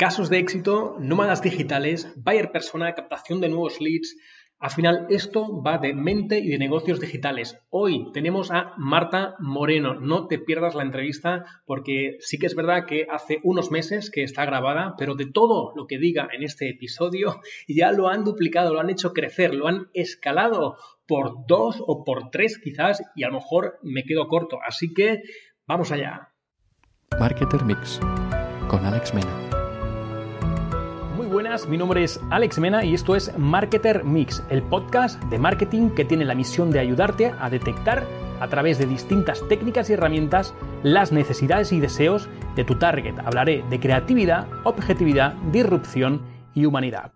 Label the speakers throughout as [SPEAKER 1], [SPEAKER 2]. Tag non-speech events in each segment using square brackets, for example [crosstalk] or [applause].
[SPEAKER 1] Casos de éxito, nómadas digitales, buyer persona, captación de nuevos leads. Al final, esto va de mente y de negocios digitales. Hoy tenemos a Marta Moreno. No te pierdas la entrevista porque sí que es verdad que hace unos meses que está grabada, pero de todo lo que diga en este episodio [laughs] ya lo han duplicado, lo han hecho crecer, lo han escalado por dos o por tres quizás y a lo mejor me quedo corto. Así que vamos allá.
[SPEAKER 2] Marketer Mix con Alex Mena
[SPEAKER 1] buenas, mi nombre es Alex Mena y esto es Marketer Mix, el podcast de marketing que tiene la misión de ayudarte a detectar a través de distintas técnicas y herramientas las necesidades y deseos de tu target. Hablaré de creatividad, objetividad, disrupción y humanidad.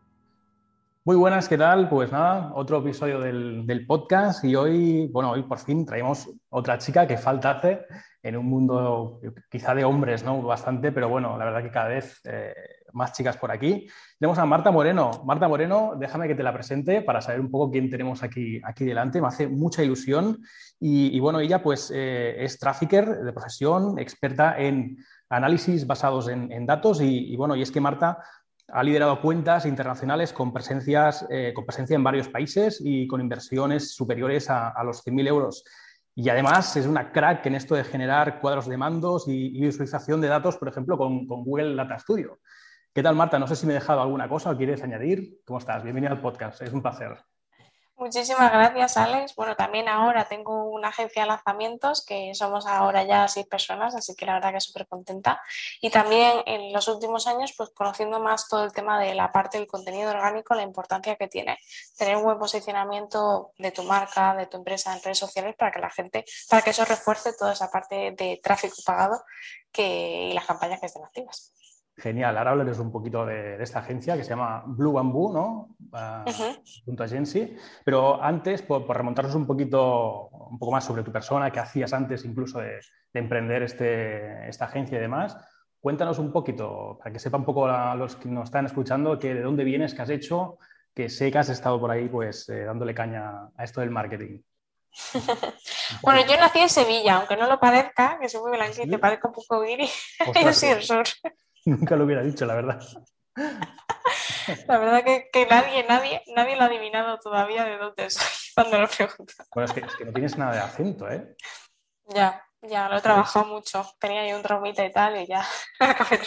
[SPEAKER 1] Muy buenas, ¿qué tal? Pues nada, otro episodio del, podcast y hoy, bueno, hoy por fin traemos otra chica que falta hace en un mundo quizá de hombres, ¿no? Bastante, pero bueno, la verdad que cada vez eh, más chicas por aquí. Tenemos a Marta Moreno. Marta Moreno, déjame que te la presente para saber un poco quién tenemos aquí, aquí delante. Me hace mucha ilusión. Y, bueno, ella pues eh, es trafficker de profesión, experta en análisis basados en, datos. Y, bueno, y es que Marta ha liderado cuentas internacionales con, presencias, eh, con presencia en varios países y con inversiones superiores a, los 100.000 euros. Y además es una crack en esto de generar cuadros de mandos y, visualización de datos, por ejemplo, con, con Google Data Studio. ¿Qué tal, Marta? No sé si me he dejado alguna cosa o quieres añadir. ¿Cómo estás? Bienvenida al podcast. Es un placer.
[SPEAKER 3] Muchísimas gracias, Alex. Bueno, también ahora tengo una agencia de lanzamientos que somos ahora ya seis personas, así que la verdad que súper contenta. Y también en los últimos años, pues conociendo más todo el tema de la parte del contenido orgánico, la importancia que tiene tener un buen posicionamiento de tu marca, de tu empresa en redes sociales para que la gente, para que eso refuerce toda esa parte de tráfico pagado que, y las campañas que estén activas.
[SPEAKER 1] Genial, ahora hablaremos un poquito de, esta agencia que se llama Blue Bamboo, ¿no? Uh, Agency. Pero antes, por, remontarnos un poquito, un poco más sobre tu persona, qué hacías antes incluso de, emprender este, esta agencia y demás, cuéntanos un poquito, para que sepan un poco los que nos están escuchando, que de dónde vienes, qué has hecho, que sé que has estado por ahí pues eh, dándole caña a esto del marketing. [laughs]
[SPEAKER 3] bueno, yo nací en Sevilla, aunque no lo parezca, que soy muy blanquita, te parezco un poco guiri, [laughs] yo soy el sur. [laughs]
[SPEAKER 1] Nunca lo hubiera dicho, la verdad. [laughs]
[SPEAKER 3] La verdad que, nadie, nadie, nadie lo ha adivinado todavía de dónde soy [laughs] cuando lo pregunto.
[SPEAKER 1] Bueno, es que, no tienes nada de acento, ¿eh?
[SPEAKER 3] Ya, ya, lo he trabajado mucho. Tenía ahí un traumita y tal y ya [laughs] acabé.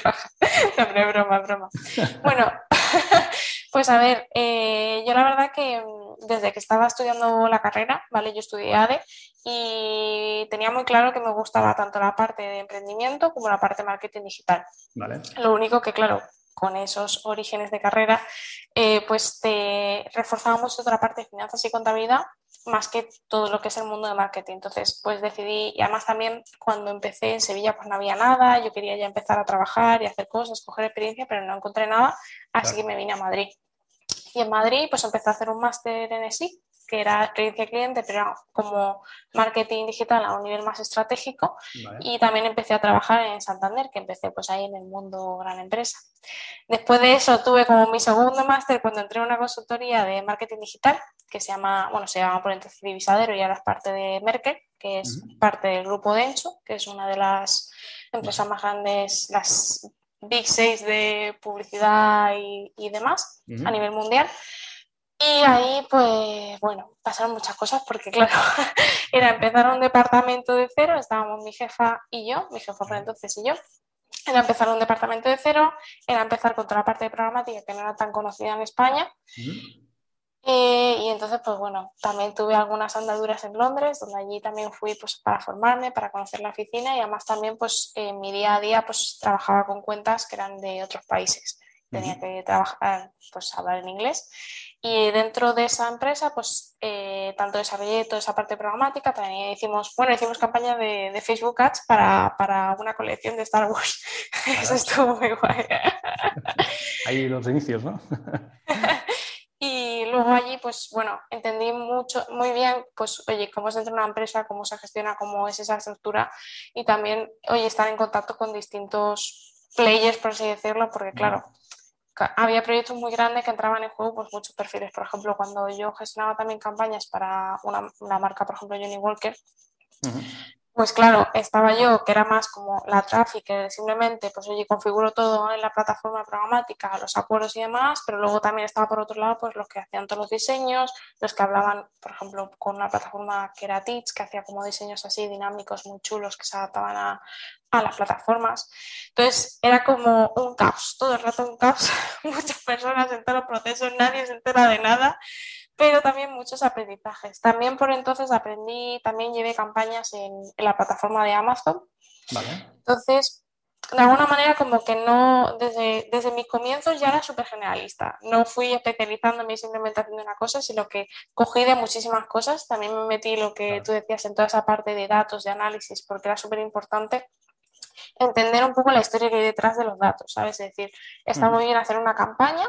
[SPEAKER 3] No, broma, broma. [laughs] Bueno, [laughs] pues a ver, eh, yo la verdad que mm, desde que estaba estudiando la carrera, ¿vale? Yo estudié ADE y tenía muy claro que me gustaba tanto la parte de emprendimiento como la parte de marketing digital. Lo único que, claro, con esos orígenes de carrera, eh, pues te reforzábamos otra parte de finanzas y contabilidad más que todo lo que es el mundo de marketing. Entonces, pues decidí, y además también cuando empecé en Sevilla, pues no había nada, yo quería ya empezar a trabajar y hacer cosas, coger experiencia, pero no encontré nada, así que me vine a Madrid. Y en Madrid, pues empecé a hacer un máster en ESI, que era experiencia cliente, pero como marketing digital a un nivel más estratégico. Y también empecé a trabajar en Santander, que empecé pues ahí en el mundo gran empresa. Después de eso tuve como mi segundo máster cuando entré en una consultoría de marketing digital, que se llama, bueno, se llama por entonces Divisadero y ahora es parte de Merkel, que es parte del grupo Denso, que es una de las empresas más grandes, las Big Six de publicidad y, demás a nivel mundial. Y ahí, pues, bueno, pasaron muchas cosas porque, [laughs] claro, era empezar un departamento de cero, estábamos mi jefa y yo, mi jefa por entonces y yo, era empezar un departamento de cero, era empezar con toda la parte de programática que no era tan conocida en España. Eh, y entonces, pues bueno, también tuve algunas andaduras en Londres, donde allí también fui pues, para formarme, para conocer la oficina y además también pues en mi día a día pues trabajaba con cuentas que eran de otros países. Tenía que trabajar, pues hablar en inglés y dentro de esa empresa, pues eh, tanto desarrollé toda esa parte programática, también hicimos, bueno, hicimos campaña de, Facebook Ads para, para, una colección de Star Wars. [laughs] Eso estuvo muy guay. [laughs]
[SPEAKER 1] Ahí los inicios, ¿no? [laughs]
[SPEAKER 3] y luego allí, pues bueno, entendí mucho, muy bien, pues oye, cómo se entra una empresa, cómo se gestiona, cómo es esa estructura y también, oye, estar en contacto con distintos players, por así decirlo, porque claro, había proyectos muy grandes que entraban en juego pues muchos perfiles. Por ejemplo, cuando yo gestionaba también campañas para una, marca, por ejemplo, Johnny Walker, pues claro, estaba yo, que era más como la traffic, simplemente, pues oye, configuro todo en la plataforma programática, los acuerdos y demás, pero luego también estaba por otro lado, pues los que hacían todos los diseños, los que hablaban, por ejemplo, con una plataforma que era Teach, que hacía como diseños así dinámicos, muy chulos, que se adaptaban a, a las plataformas. Entonces, era como un caos, todo el rato un caos, [laughs] muchas personas en todos los procesos, nadie se entera de nada pero también muchos aprendizajes. También por entonces aprendí, también llevé campañas en, la plataforma de Amazon. Entonces, de alguna manera como que no, desde, desde mis comienzos ya era súper generalista. No fui especializándome simplemente haciendo una cosa, sino que cogí de muchísimas cosas. También me metí lo que tú decías en toda esa parte de datos, de análisis, porque era súper importante entender un poco la historia que hay detrás de los datos, ¿sabes? Es decir, está muy bien hacer una campaña,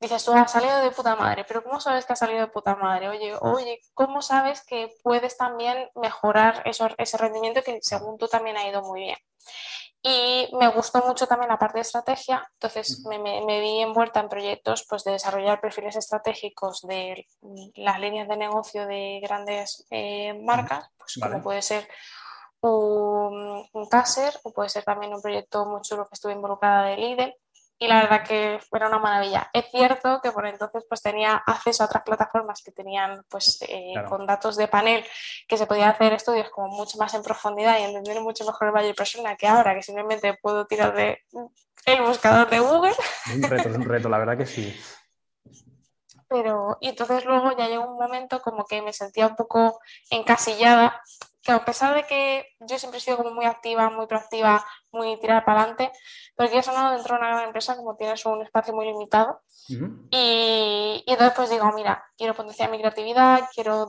[SPEAKER 3] dices tú, ha salido de puta madre, pero ¿cómo sabes que ha salido de puta madre? Oye, oye, ¿cómo sabes que puedes también mejorar ese rendimiento que según tú también ha ido muy bien? Y me gustó mucho también la parte de estrategia, entonces me, vi envuelta en proyectos pues, de desarrollar perfiles estratégicos de las líneas de negocio de grandes eh, marcas, pues como puede ser un, un o puede ser también un proyecto muy chulo que estuve involucrada de Lidl y la verdad que era una maravilla. Es cierto que por entonces pues tenía acceso a otras plataformas que tenían pues eh, con datos de panel que se podía hacer estudios como mucho más en profundidad y entender mucho mejor el Valle Persona que ahora que simplemente puedo tirar de el buscador de Google.
[SPEAKER 1] Un reto, es un reto, la verdad que sí.
[SPEAKER 3] Pero, y entonces luego ya llegó un momento como que me sentía un poco encasillada que a pesar de que yo siempre he sido como muy activa, muy proactiva, muy tirada para adelante, porque eso no dentro de una gran empresa como tienes un espacio muy limitado. y, y, entonces pues digo, mira, quiero potenciar mi creatividad, quiero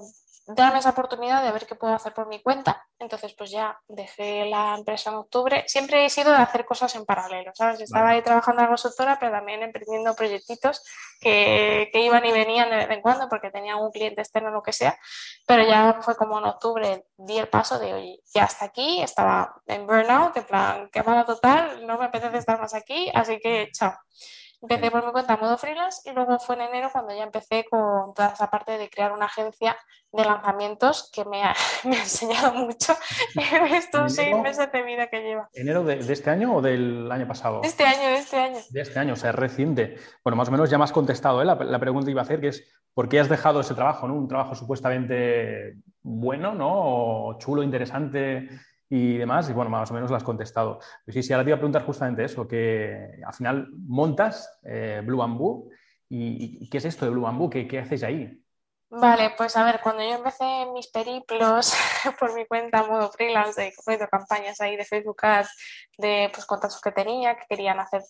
[SPEAKER 3] darme esa oportunidad de ver qué puedo hacer por mi cuenta. Entonces, pues ya dejé la empresa en octubre. Siempre he sido de hacer cosas en paralelo, ¿sabes? Estaba ahí trabajando en la consultora, pero también emprendiendo proyectitos que, que, iban y venían de vez en cuando porque tenía un cliente externo o lo que sea. Pero ya fue como en octubre, di el paso de, oye, ya hasta aquí, estaba en burnout, en plan, quemada total, no me apetece estar más aquí, así que chao. Empecé por mi cuenta modo freelance y luego fue en enero cuando ya empecé con toda esa parte de crear una agencia de lanzamientos que me ha, [laughs] enseñado mucho [laughs] en estos seis meses de vida que lleva.
[SPEAKER 1] ¿Enero de, este año o del año pasado?
[SPEAKER 3] De este año, de este año.
[SPEAKER 1] De este año, o sea, es reciente. Bueno, más o menos ya me has contestado ¿eh? la, la, pregunta que iba a hacer, que es ¿por qué has dejado ese trabajo? ¿no? Un trabajo supuestamente bueno, ¿no? O chulo, interesante y demás, y bueno, más o menos lo has contestado. Pues sí, sí, ahora te iba a preguntar justamente eso, que al final montas eh, Blue Bamboo, y, qué es esto de Blue Bamboo? ¿Qué, qué haces ahí?
[SPEAKER 3] Vale, pues a ver, cuando yo empecé mis periplos [laughs] por mi cuenta modo freelance, de, campañas ahí de Facebook Ads, de pues, contactos que tenía, que querían hacer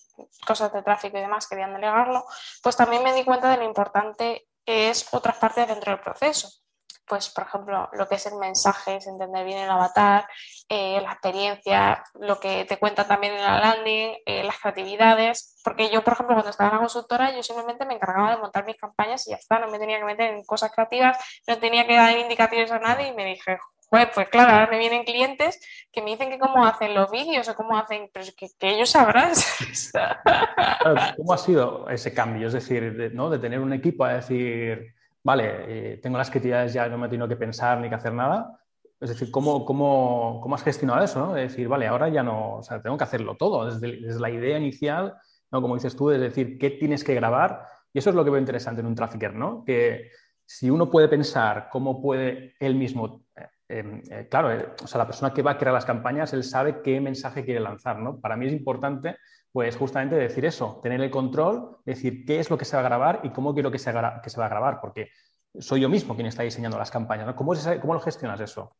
[SPEAKER 3] cosas de tráfico y demás, querían delegarlo, pues también me di cuenta de lo importante que es otras partes dentro del proceso pues por ejemplo, lo que es el mensaje, es entender bien el avatar, eh, la experiencia, lo que te cuenta también en la landing, eh, las creatividades, porque yo, por ejemplo, cuando estaba en la consultora, yo simplemente me encargaba de montar mis campañas y ya está, no me tenía que meter en cosas creativas, no tenía que dar indicaciones a nadie y me dije, pues, pues claro, ahora me vienen clientes que me dicen que cómo hacen los vídeos o cómo hacen, pero que, que ellos sabrán. [laughs]
[SPEAKER 1] ¿Cómo ha sido ese cambio? Es decir, ¿no? de tener un equipo a decir vale, eh, tengo las creatividades ya, no me tengo que pensar ni que hacer nada. Es decir, ¿cómo, cómo, cómo has gestionado eso? ¿no? De decir, vale, ahora ya no, o sea, tengo que hacerlo todo, desde, desde, la idea inicial, ¿no? como dices tú, es decir, qué tienes que grabar. Y eso es lo que veo interesante en un trafficker, ¿no? Que si uno puede pensar cómo puede él mismo, eh, em, eh, claro, o sea, la persona que va a crear las campañas, él sabe qué mensaje quiere lanzar, ¿no? Para mí es importante pues justamente decir eso, tener el control, decir qué es lo que se va a grabar y cómo quiero que se, que se va a grabar, porque soy yo mismo quien está diseñando las campañas. ¿Cómo, ¿Cómo, lo gestionas eso?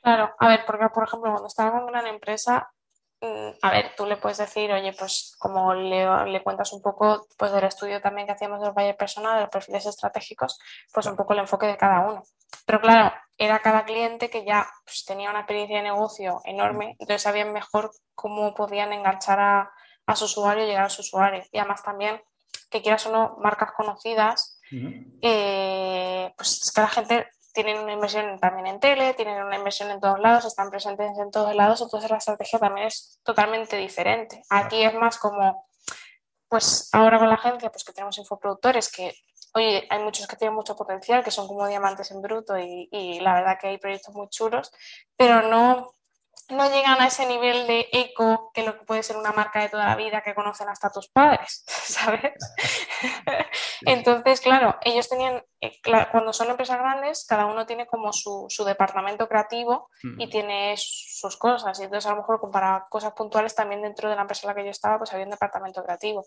[SPEAKER 3] Claro, a ver, porque por ejemplo, cuando estaba en una gran empresa, a ver, tú le puedes decir, oye, pues como le, cuentas un poco pues, del estudio también que hacíamos del valle personal, de los perfiles estratégicos, pues un poco el enfoque de cada uno. Pero claro, era cada cliente que ya pues, tenía una experiencia de negocio enorme, entonces sabían mejor cómo podían enganchar a, a su usuario y llegar a su usuario. Y además también, que quieras o no, marcas conocidas, eh, pues es que la gente tiene una inversión también en tele, tienen una inversión en todos lados, están presentes en todos lados, entonces la estrategia también es totalmente diferente. Aquí es más como pues ahora con la agencia, pues que tenemos infoproductores que, oye, hay muchos que tienen mucho potencial, que son como diamantes en bruto y, y la verdad que hay proyectos muy chulos, pero no no llegan a ese nivel de eco que lo que puede ser una marca de toda la vida que conocen hasta tus padres, [laughs] ¿sabes? [laughs] Entonces, claro, ellos tenían, cuando son empresas grandes, cada uno tiene como su, departamento creativo y tiene sus cosas. Y entonces, a lo mejor, para cosas puntuales, también dentro de la empresa en la que yo estaba, pues había un departamento creativo.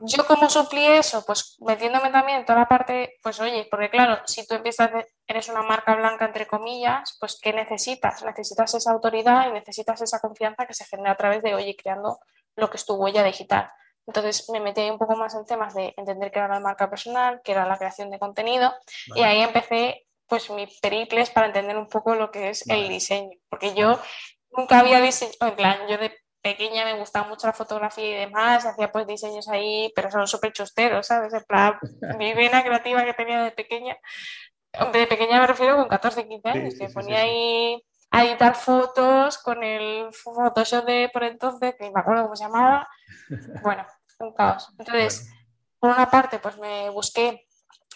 [SPEAKER 3] Yo, ¿cómo suplí eso? Pues metiéndome también en toda la parte, pues oye, porque claro, si tú empiezas, eres una marca blanca, entre comillas, pues ¿qué necesitas? Necesitas esa autoridad y necesitas esa confianza que se genera a través de, oye, creando lo que es tu huella digital. Entonces me metí un poco más en temas de entender qué era la marca personal, qué era la creación de contenido y ahí empecé pues mis periples para entender un poco lo que es el diseño, porque yo nunca había diseñado, en plan, yo de pequeña me gustaba mucho la fotografía y demás, hacía pues diseños ahí, pero son súper chusteros, ¿sabes? En plan, [laughs] mi vena creativa que tenía de pequeña, de pequeña me refiero con 14, 15 años, que ponía ahí a editar fotos con el Photoshop de por entonces, que me acuerdo cómo se llamaba. [laughs] Bueno, un caos. Entonces, por una parte, pues me busqué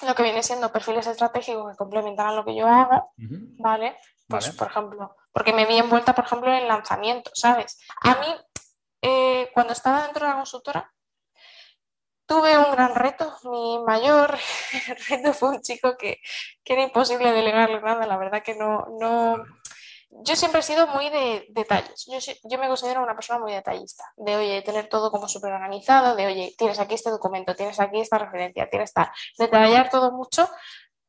[SPEAKER 3] lo que viene siendo perfiles estratégicos que complementaran lo que yo hago, ¿vale? Pues, por ejemplo, porque me vi envuelta, por ejemplo, en lanzamiento, ¿sabes? A mí, eh, cuando estaba dentro de la consultora, tuve un gran reto. Mi mayor [laughs] reto fue un chico que, que era imposible delegarle nada, la verdad que no, no, yo siempre he sido muy de detalles. Yo, me considero una persona muy detallista. De, oye, tener todo como súper organizado, de, oye, tienes aquí este documento, tienes aquí esta referencia, tienes tal. Detallar todo mucho,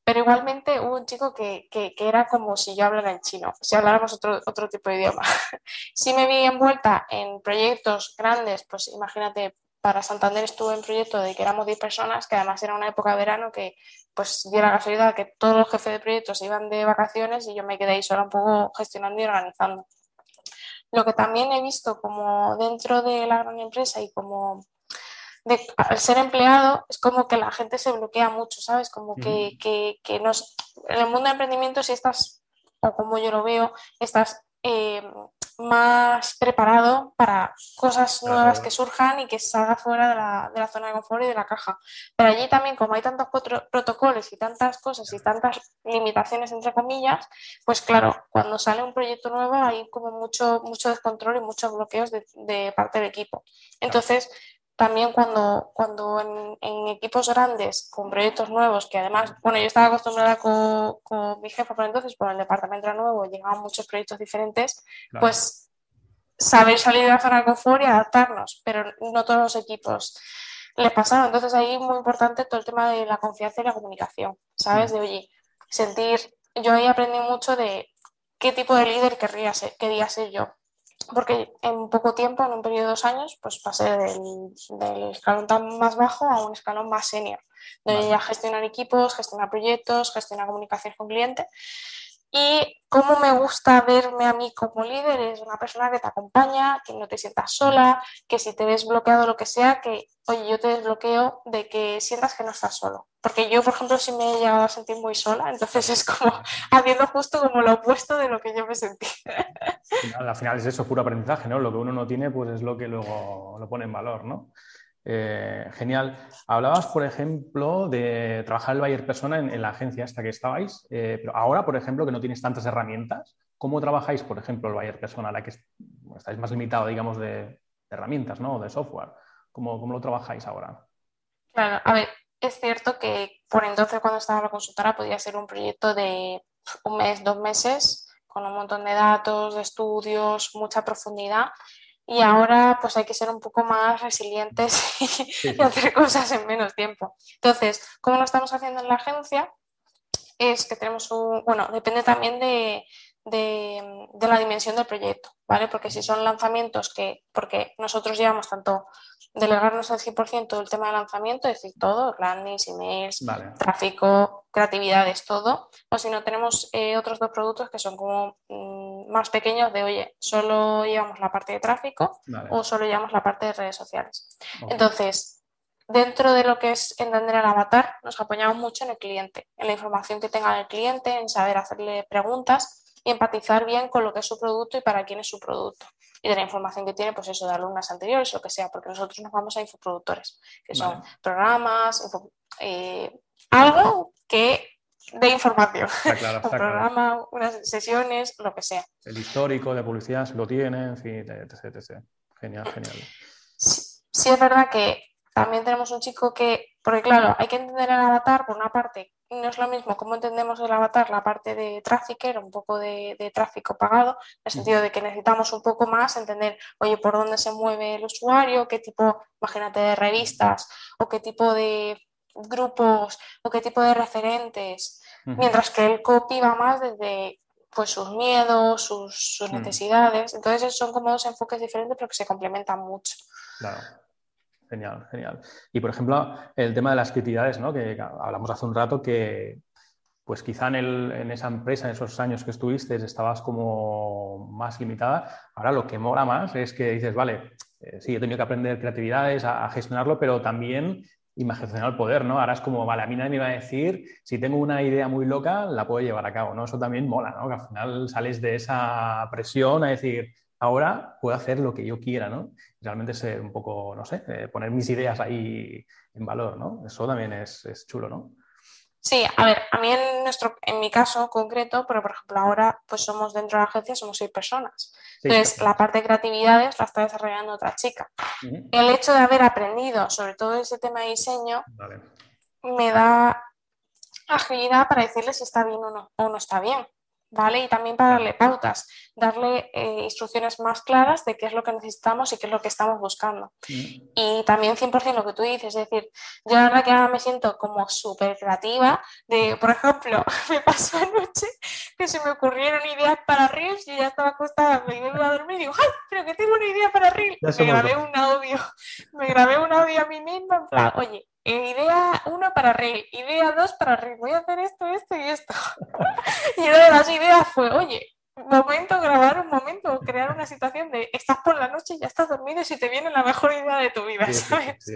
[SPEAKER 3] pero igualmente hubo un chico que, era como si yo hablara en chino, si habláramos otro, otro tipo de idioma. [laughs] si me vi envuelta en proyectos grandes, pues imagínate, para Santander estuve en proyecto de que éramos 10 personas, que además era una época de verano que pues dio la casualidad que todos los jefes de proyectos iban de vacaciones y yo me quedé ahí sola un poco gestionando y organizando. Lo que también he visto como dentro de la gran empresa y como al ser empleado es como que la gente se bloquea mucho, ¿sabes? Como que, que, que nos, en el mundo de emprendimiento si estás, o como yo lo veo, estás eh, más preparado para cosas nuevas que surjan y que salga fuera de la, de la, zona de confort y de la caja. Pero allí también, como hay tantos protocolos y tantas cosas y tantas limitaciones, entre comillas, pues claro, cuando sale un proyecto nuevo hay como mucho, mucho descontrol y muchos bloqueos de, de parte del equipo. Entonces, también cuando, cuando en, equipos grandes, con proyectos nuevos, que además, bueno, yo estaba acostumbrada con, con mi jefa por entonces, por el departamento nuevo, llegaban muchos proyectos diferentes, pues saber salir de la zona de confort y adaptarnos, pero no todos los equipos les pasaron. Entonces ahí muy importante todo el tema de la confianza y la comunicación, ¿sabes? De, oye, sentir, yo ahí aprendí mucho de qué tipo de líder querría ser, quería ser yo porque en poco tiempo, en un periodo de dos años, pues pasé del, escalón tan más bajo a un escalón más senior, donde ya gestionar equipos, gestionar proyectos, gestionar comunicaciones con clientes. Y cómo me gusta verme a mí como líder es una persona que te acompaña, que no te sientas sola, que si te ves bloqueado lo que sea, que oye, yo te desbloqueo de que sientas que no estás solo. Porque yo, por ejemplo, sí me he llegado a sentir muy sola, [laughs] entonces es como haciendo justo como lo opuesto de lo que yo me sentí.
[SPEAKER 1] Al final, es eso, puro aprendizaje, ¿no? Lo que uno no tiene, pues es lo que luego lo pone en valor, ¿no? Eh, genial. Hablabas, por ejemplo, de trabajar el buyer persona en, la agencia hasta que estabais, eh, pero ahora, por ejemplo, que no tienes tantas herramientas, ¿cómo trabajáis, por ejemplo, el buyer persona, la que estáis más limitado, digamos, de, herramientas, ¿no? De software. ¿Cómo, ¿Cómo, lo trabajáis ahora?
[SPEAKER 3] Claro, a ver, es cierto que por entonces cuando estaba la consultora podía ser un proyecto de un mes, dos meses, con un montón de datos, de estudios, mucha profundidad y ahora pues hay que ser un poco más resilientes [laughs] y, hacer cosas en menos tiempo. Entonces, ¿cómo lo estamos haciendo en la agencia? Es que tenemos un, bueno, depende también de, de, la dimensión del proyecto, ¿vale? Porque si son lanzamientos que, porque nosotros llevamos tanto delegarnos al 100% el tema de lanzamiento, es decir, todo, landings, emails, tráfico, creatividades, todo, o si no tenemos eh, otros dos productos que son como mm, más pequeños de, oye, solo llevamos la parte de tráfico o solo llevamos la parte de redes sociales. Entonces, dentro de lo que es entender el avatar, nos apoyamos mucho en el cliente, en la información que tenga el cliente, en saber hacerle preguntas y empatizar bien con lo que es su producto y para quién es su producto. y de la información que tiene, pues eso, de alumnas anteriores o lo que sea, porque nosotros nos vamos a infoproductores, que son programas, eh, algo que de información. [laughs] un programa, unas sesiones, lo que sea.
[SPEAKER 1] El histórico de publicidad, si lo tienen, en fin, etc, Genial, genial.
[SPEAKER 3] Sí, es verdad que también tenemos un chico que, porque claro, hay que entender el avatar, por una parte, no es lo mismo cómo entendemos el avatar, la parte de trafficker, un poco de, de, tráfico pagado, en el sentido de que necesitamos un poco más entender, oye, por dónde se mueve el usuario, qué tipo, imagínate, de revistas o qué tipo de grupos o qué tipo de referentes, mientras que el copy va más desde pues sus miedos, sus, sus necesidades. Entonces son como dos enfoques diferentes pero que se complementan mucho.
[SPEAKER 1] Claro. Genial, genial. Y por ejemplo, el tema de las creatividades, ¿no? Que hablamos hace un rato que, pues quizá en, el, en, esa empresa, en esos años que estuviste, estabas como más limitada. Ahora lo que mola más es que dices, vale, eh, sí, he tenido que aprender creatividades, a, a, gestionarlo, pero también imaginar el poder, ¿no? Ahora es como, vale, a mí nadie me va a decir, si tengo una idea muy loca, la puedo llevar a cabo, ¿no? Eso también mola, ¿no? Que al final sales de esa presión a decir, ahora puedo hacer lo que yo quiera, ¿no? Realmente ser un poco, no sé, eh, poner mis ideas ahí en valor, ¿no? Eso también es, es chulo, ¿no?
[SPEAKER 3] Sí, a ver, a mí en, nuestro, en mi caso concreto, pero por ejemplo ahora pues somos dentro de la agencia, somos seis personas. Entonces la parte de creatividades la está desarrollando otra chica. El hecho de haber aprendido sobre todo ese tema de diseño me da agilidad para decirle si está bien o no, o no está bien. ¿Vale? Y también para darle pautas, darle eh, instrucciones más claras de qué es lo que necesitamos y qué es lo que estamos buscando. Mm. Y también 100% lo que tú dices, es decir, yo la verdad que ahora me siento como súper creativa, de, por ejemplo, [laughs] me pasó anoche que se me ocurrieron ideas para Reels y ya estaba acostada, me iba a dormir y digo, ¡ay, pero que tengo una idea para Reels! Me grabé un audio, [laughs] me grabé un audio a mí misma, en plan, oye, idea 1 para Reel, idea 2 para Reel, voy a hacer esto, esto y esto. [laughs] y una de las ideas fue, oye, momento, grabar un momento, crear una situación de estás por la noche, ya estás dormido y si te viene la mejor idea de tu vida, ¿sabes?
[SPEAKER 1] Sí,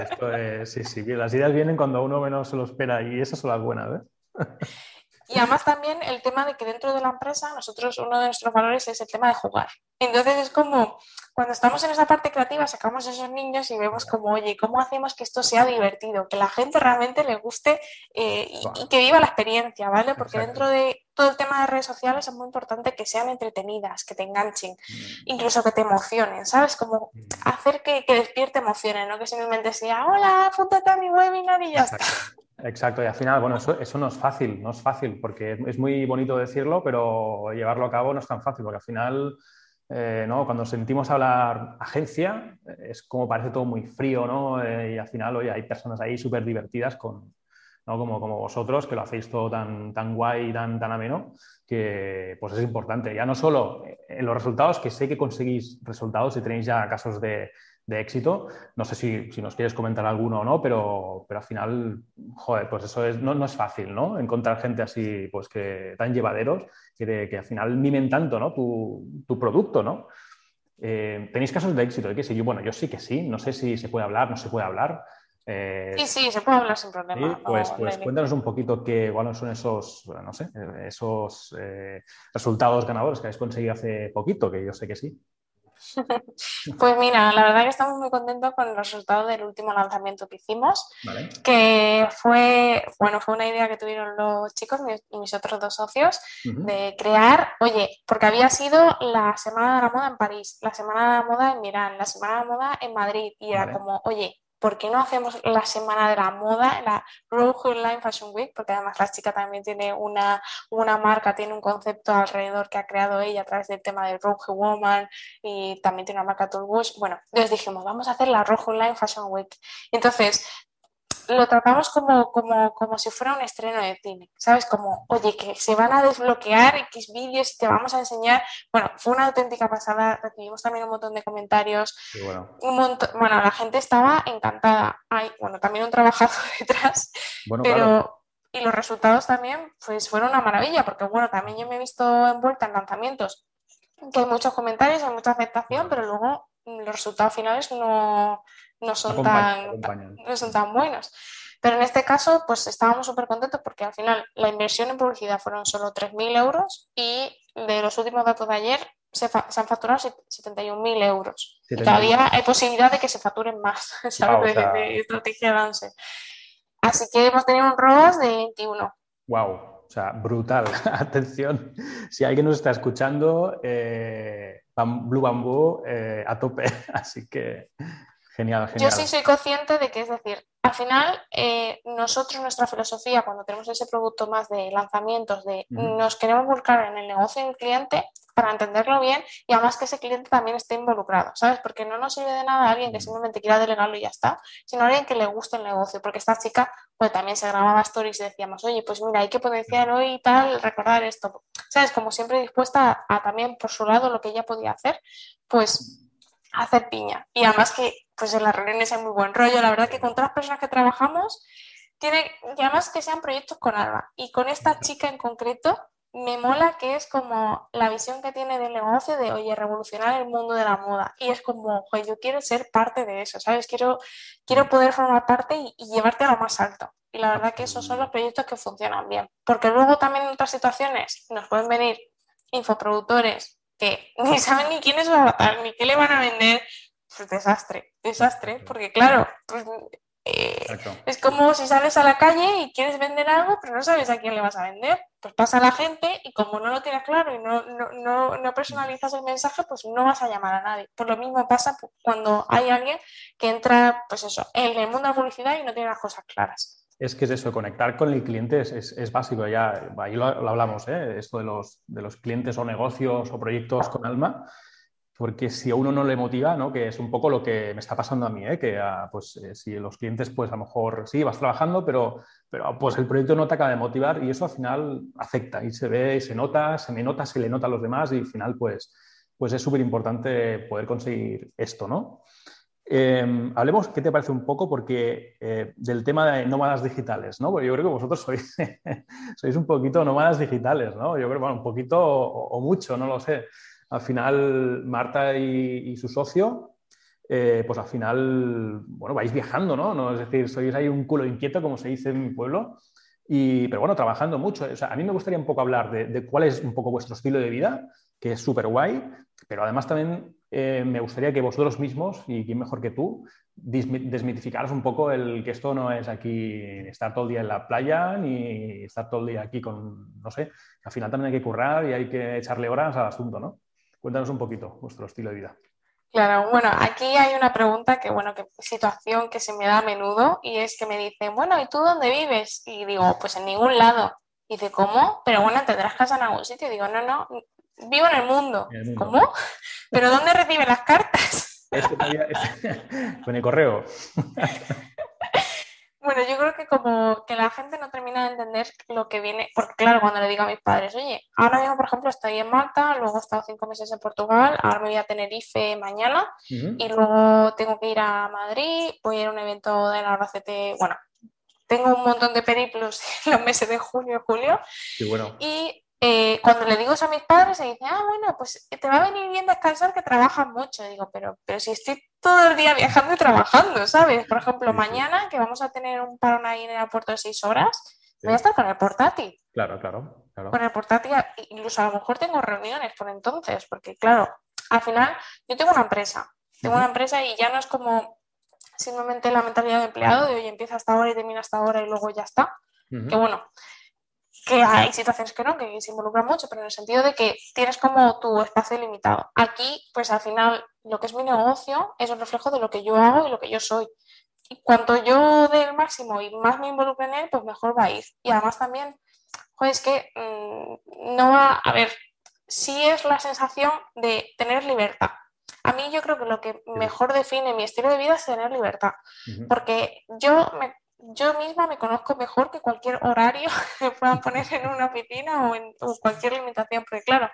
[SPEAKER 1] sí, sí, sí, las ideas vienen cuando uno menos se lo espera y esas son las buenas, ¿eh? [laughs]
[SPEAKER 3] Y además también el tema de que dentro de la empresa nosotros uno de nuestros valores es el tema de jugar. Entonces es como cuando estamos en esa parte creativa sacamos a esos niños y vemos como, oye, ¿cómo hacemos que esto sea divertido? Que la gente realmente le guste eh, y, que viva la experiencia, ¿vale? Porque dentro de todo el tema de redes sociales es muy importante que sean entretenidas, que te enganchen, mm. incluso que te emocionen, ¿sabes? Como mm. hacer que, que despierte emociones, no que simplemente sea, hola, apúntate a mi webinar y ya está.
[SPEAKER 1] Exacto, y al final, bueno, eso, no es fácil, no es fácil, porque es muy bonito decirlo, pero llevarlo a cabo no es tan fácil, porque al final, eh, ¿no? cuando sentimos hablar agencia, es como parece todo muy frío, ¿no? Eh, y al final, oye, hay personas ahí súper divertidas con, ¿no? como, como vosotros, que lo hacéis todo tan, tan guay y tan, tan ameno, que pues es importante. Ya no solo en los resultados, que sé que conseguís resultados y tenéis ya casos de, de éxito. No sé si, si, nos quieres comentar alguno o no, pero, pero al final, joder, pues eso es, no, no, es fácil, ¿no? Encontrar gente así, pues que tan llevaderos, que, que al final mimen tanto, ¿no? Tu, tu producto, ¿no? Eh, ¿Tenéis casos de éxito? que sí, yo, bueno, yo sí que sí, no sé si se puede hablar, no se puede hablar.
[SPEAKER 3] Eh, sí, sí, se puede hablar sin problema.
[SPEAKER 1] pues, pues cuéntanos un poquito qué, cuáles son esos, no sé, esos eh, resultados ganadores que habéis conseguido hace poquito, que yo sé que sí.
[SPEAKER 3] Pues mira, la verdad que estamos muy contentos con el resultado del último lanzamiento que hicimos, que fue, bueno, fue una idea que tuvieron los chicos y mis otros dos socios de crear, oye, porque había sido la Semana de la Moda en París, la Semana de la Moda en Milán, la Semana de la Moda en Madrid, y era como, oye, ¿por qué no hacemos la semana de la moda, la Rogue Online Fashion Week? Porque además la chica también tiene una, una marca, tiene un concepto alrededor que ha creado ella a través del tema de Rogue Woman y también tiene una marca Toolbush. Bueno, entonces dijimos, vamos a hacer la Rogue Online Fashion Week. Entonces, lo tratamos como, como, como, si fuera un estreno de cine, ¿sabes? Como, oye, que se van a desbloquear X vídeos y te vamos a enseñar. Bueno, fue una auténtica pasada, recibimos también un montón de comentarios.
[SPEAKER 1] bueno.
[SPEAKER 3] Un montón, bueno, la gente estaba encantada. Hay, bueno, también un trabajador [laughs] detrás, pero... Y los resultados también, pues fueron una maravilla, porque bueno, también yo me he visto envuelta en lanzamientos que hay muchos comentarios, hay mucha aceptación, pero luego los resultados finales no, no son, tan, no son tan buenos. Pero en este caso, pues estábamos súper contentos porque al final la inversión en publicidad fueron solo 3.000 euros y de los últimos datos de ayer se, han facturado 71.000 euros. Y todavía hay posibilidad de que se facturen más, [laughs] ¿sabes? de, estrategia Lance. Así que hemos tenido un ROAS de 21.
[SPEAKER 1] Wow, o sea, brutal. [laughs] Atención, si alguien nos está escuchando, eh, Blue Bamboo eh, a tope. [laughs] Así que genial, genial.
[SPEAKER 3] Yo sí soy consciente de que, es decir, al final, eh, nosotros, nuestra filosofía, cuando tenemos ese producto más de lanzamientos, de nos queremos buscar en el negocio del cliente, para entenderlo bien y además que ese cliente también esté involucrado, ¿sabes? Porque no nos sirve de nada alguien que simplemente quiera delegarlo y ya está, sino alguien que le guste el negocio, porque esta chica pues también se grababa stories y decíamos, oye, pues mira, hay que potenciar hoy y tal, recordar esto, ¿sabes? Como siempre dispuesta a, también por su lado lo que ella podía hacer, pues hacer piña. Y además que pues en las reuniones hay muy buen rollo, la verdad que con todas las personas que trabajamos, tiene, y además que sean proyectos con Alba. Y con esta chica en concreto, me mola que es como la visión que tiene del negocio de, oye, revolucionar el mundo de la moda. Y es como, oye, yo quiero ser parte de eso, ¿sabes? Quiero, quiero poder formar parte y, llevarte a lo más alto. Y la verdad que esos son los proyectos que funcionan bien. Porque luego también en otras situaciones nos pueden venir infoproductores que ni saben ni quién es su avatar, ni qué le van a vender. Pues desastre, desastre, porque claro, pues es como si sales a la calle y quieres vender algo, pero no sabes a quién le vas a vender. Pues pasa a la gente y como no lo tienes claro y no, no, no, personalizas el mensaje, pues no vas a llamar a nadie. Por lo mismo pasa cuando hay alguien que entra, pues eso, en el mundo de la publicidad y no tiene las cosas claras.
[SPEAKER 1] Es que es eso, conectar con el cliente es, es, básico, ya ahí lo, hablamos, ¿eh? esto de los, de los clientes o negocios o proyectos con alma porque si a uno no le motiva, ¿no? que es un poco lo que me está pasando a mí, ¿eh? que ah, pues, eh, si los clientes, pues a lo mejor sí, vas trabajando, pero, pero pues el proyecto no te acaba de motivar y eso al final afecta y se ve y se nota, se me nota, se le nota a los demás y al final pues, pues es súper importante poder conseguir esto, ¿no? Em, hablemos, ¿qué te parece un poco? Porque eh, del tema de nómadas digitales, ¿no? Porque yo creo que vosotros sois, [laughs] sois un poquito nómadas digitales, ¿no? Yo creo, bueno, un poquito o mucho, no lo sé al final Marta y, su socio, eh, pues al final, bueno, vais viajando, ¿no? Es decir, sois ahí un culo inquieto, como se dice en mi pueblo, y, pero bueno, trabajando mucho. O sea, a mí me gustaría un poco hablar de, cuál es un poco vuestro estilo de vida, que es súper guay, pero además también eh, me gustaría que vosotros mismos, y quién mejor que tú, desmitificaros un poco el que esto no es aquí estar todo el día en la playa ni estar todo el día aquí con, no sé, al final también hay que currar y hay que echarle horas al asunto, ¿no? Cuéntanos un poquito vuestro estilo de vida.
[SPEAKER 3] Claro, bueno, aquí hay una pregunta que, bueno, que situación que se me da a menudo y es que me dicen, bueno, ¿y tú dónde vives? Y digo, pues en ningún lado. Y dice, ¿cómo? Pero bueno, ¿tendrás casa en algún sitio? Y digo, no, no, vivo en el mundo. ¿Cómo? ¿Pero dónde recibe las cartas? [laughs]
[SPEAKER 1] con el correo. [laughs]
[SPEAKER 3] Bueno, yo creo que como que la gente no termina de entender lo que viene, porque claro, cuando le digo a mis padres, oye, ahora mismo, por ejemplo, estoy en Malta, luego he estado cinco meses en Portugal, ahora me voy a Tenerife mañana y luego tengo que ir a Madrid, voy a ir a un evento de la RCT, bueno, tengo un montón de periplos [laughs] en los meses de junio y julio.
[SPEAKER 1] Y bueno.
[SPEAKER 3] Y eh, cuando le digo eso a mis padres, se dicen, ah, bueno, pues te va a venir bien descansar que trabajas mucho. digo, pero, pero si estoy todo el día viajando y trabajando, ¿sabes? Por ejemplo, mañana que vamos a tener un parón ahí en el aeropuerto de seis horas, voy a estar con el portátil.
[SPEAKER 1] Claro, claro, claro.
[SPEAKER 3] Con el portátil, incluso a lo mejor tengo reuniones por entonces, porque claro, al final yo tengo una empresa, tengo una empresa y ya no es como simplemente la mentalidad de empleado de, oye, empieza hasta ahora y termina hasta ahora y luego ya está. Que bueno, que hay situaciones que no, que se involucran mucho, pero en el sentido de que tienes como tu espacio limitado. Aquí, pues al final, lo que es mi negocio es un reflejo de lo que yo hago y lo que yo soy. Y cuanto yo dé el máximo y más me involucre en él, pues mejor va a ir. Y además también, pues es que mm, no va, a ver, sí es la sensación de tener libertad. A mí yo creo que lo que mejor define mi estilo de vida es tener libertad, porque yo me yo misma me conozco mejor que cualquier horario [laughs] que puedan poner en una oficina o en cualquier limitación, porque claro,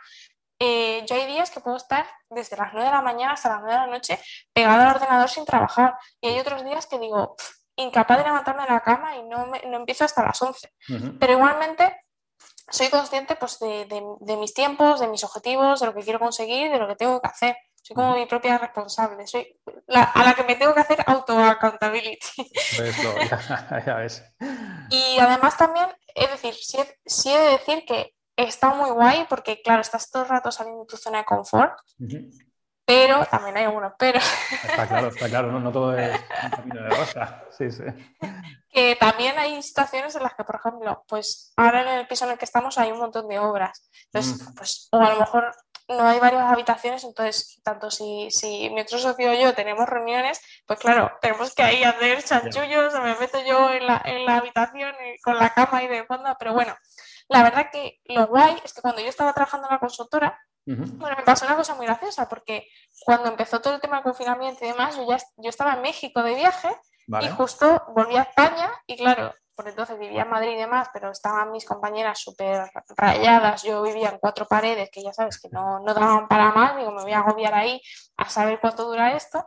[SPEAKER 3] eh, yo hay días que puedo estar desde las 9 de la mañana hasta las 9 de la noche pegado al ordenador sin trabajar y hay otros días que digo, incapaz de levantarme de la cama y no, no empiezo hasta las 11. Pero igualmente soy consciente pues, de, de mis tiempos, de mis objetivos, de lo que quiero conseguir, de lo que tengo que hacer. Soy como mi propia responsable, soy a la que me tengo que hacer auto-accountability. [laughs]
[SPEAKER 1] ya, ves.
[SPEAKER 3] Y además también, es decir, sí, he de decir que está muy guay porque, claro, estás todo el rato saliendo de tu zona de confort, pero también hay algunos pero.
[SPEAKER 1] Está claro, está claro, no, no todo es un camino de rosa. Sí, sí. [laughs]
[SPEAKER 3] Que también hay situaciones en las que, por ejemplo, pues ahora en el piso en el que estamos hay un montón de obras. Entonces,
[SPEAKER 1] Mm.
[SPEAKER 3] pues, o a lo mejor no hay varias habitaciones, entonces, tanto si, si mi otro socio y yo tenemos reuniones, pues claro, tenemos que ahí hacer chanchullos, o me meto yo en la, en la habitación y con la cama ahí de fondo, pero bueno, la verdad que lo guay es que cuando yo estaba trabajando en la consultora, bueno, me pasó una cosa muy graciosa, porque cuando empezó todo el tema del confinamiento y demás, yo ya yo estaba en México de viaje
[SPEAKER 1] Vale.
[SPEAKER 3] y justo volví a España y claro, por entonces vivía en Madrid y demás, pero estaban mis compañeras súper rayadas, yo vivía en cuatro paredes que ya sabes que no, no daban para más, digo, me voy a agobiar ahí a saber cuánto dura esto.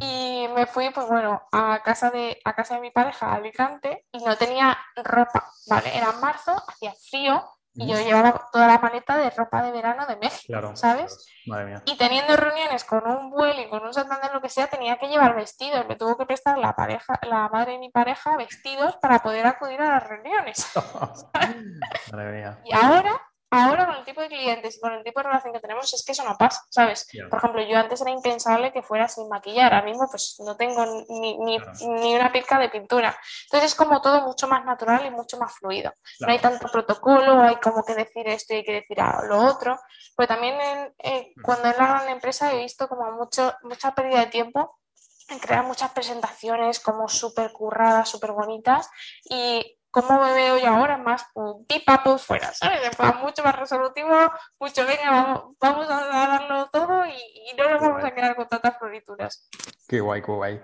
[SPEAKER 3] Y me fui, pues bueno, a casa de, a casa de mi pareja, Alicante, y no tenía ropa, ¿vale? Era marzo, hacía frío, y yo llevaba toda la maleta de ropa de verano de México,
[SPEAKER 1] Claro.
[SPEAKER 3] ¿sabes?
[SPEAKER 1] Madre mía.
[SPEAKER 3] Y teniendo reuniones con un vuelo y con un Santander, lo que sea, tenía que llevar vestidos. Me tuvo que prestar la pareja, la madre de mi pareja, vestidos para poder acudir a las reuniones. [laughs] [laughs]
[SPEAKER 1] Madre mía.
[SPEAKER 3] Y ahora, ahora con el tipo de clientes y con el tipo de relación que tenemos, es que eso no pasa, ¿sabes?
[SPEAKER 1] Ya.
[SPEAKER 3] Por ejemplo, yo antes era impensable que fuera sin maquillar. Ahora mismo, pues no tengo ni, ni,
[SPEAKER 1] Claro.
[SPEAKER 3] ni una pizca de pintura. Entonces es como todo mucho más natural y mucho más fluido. No hay
[SPEAKER 1] Claro.
[SPEAKER 3] tanto protocolo, hay como que decir esto y hay que decir lo otro. Pero también en- eh, cuando en la gran empresa he visto como mucho, mucha pérdida de tiempo en crear muchas presentaciones como súper curradas, súper bonitas y cómo me veo yo ahora más un pipapo fuera, ¿sabes? Mucho más resolutivo, mucho venga, vamos, vamos a darlo todo y, y no nos
[SPEAKER 1] Qué
[SPEAKER 3] vamos
[SPEAKER 1] guay.
[SPEAKER 3] a quedar con tantas florituras.
[SPEAKER 1] Qué guay, qué guay.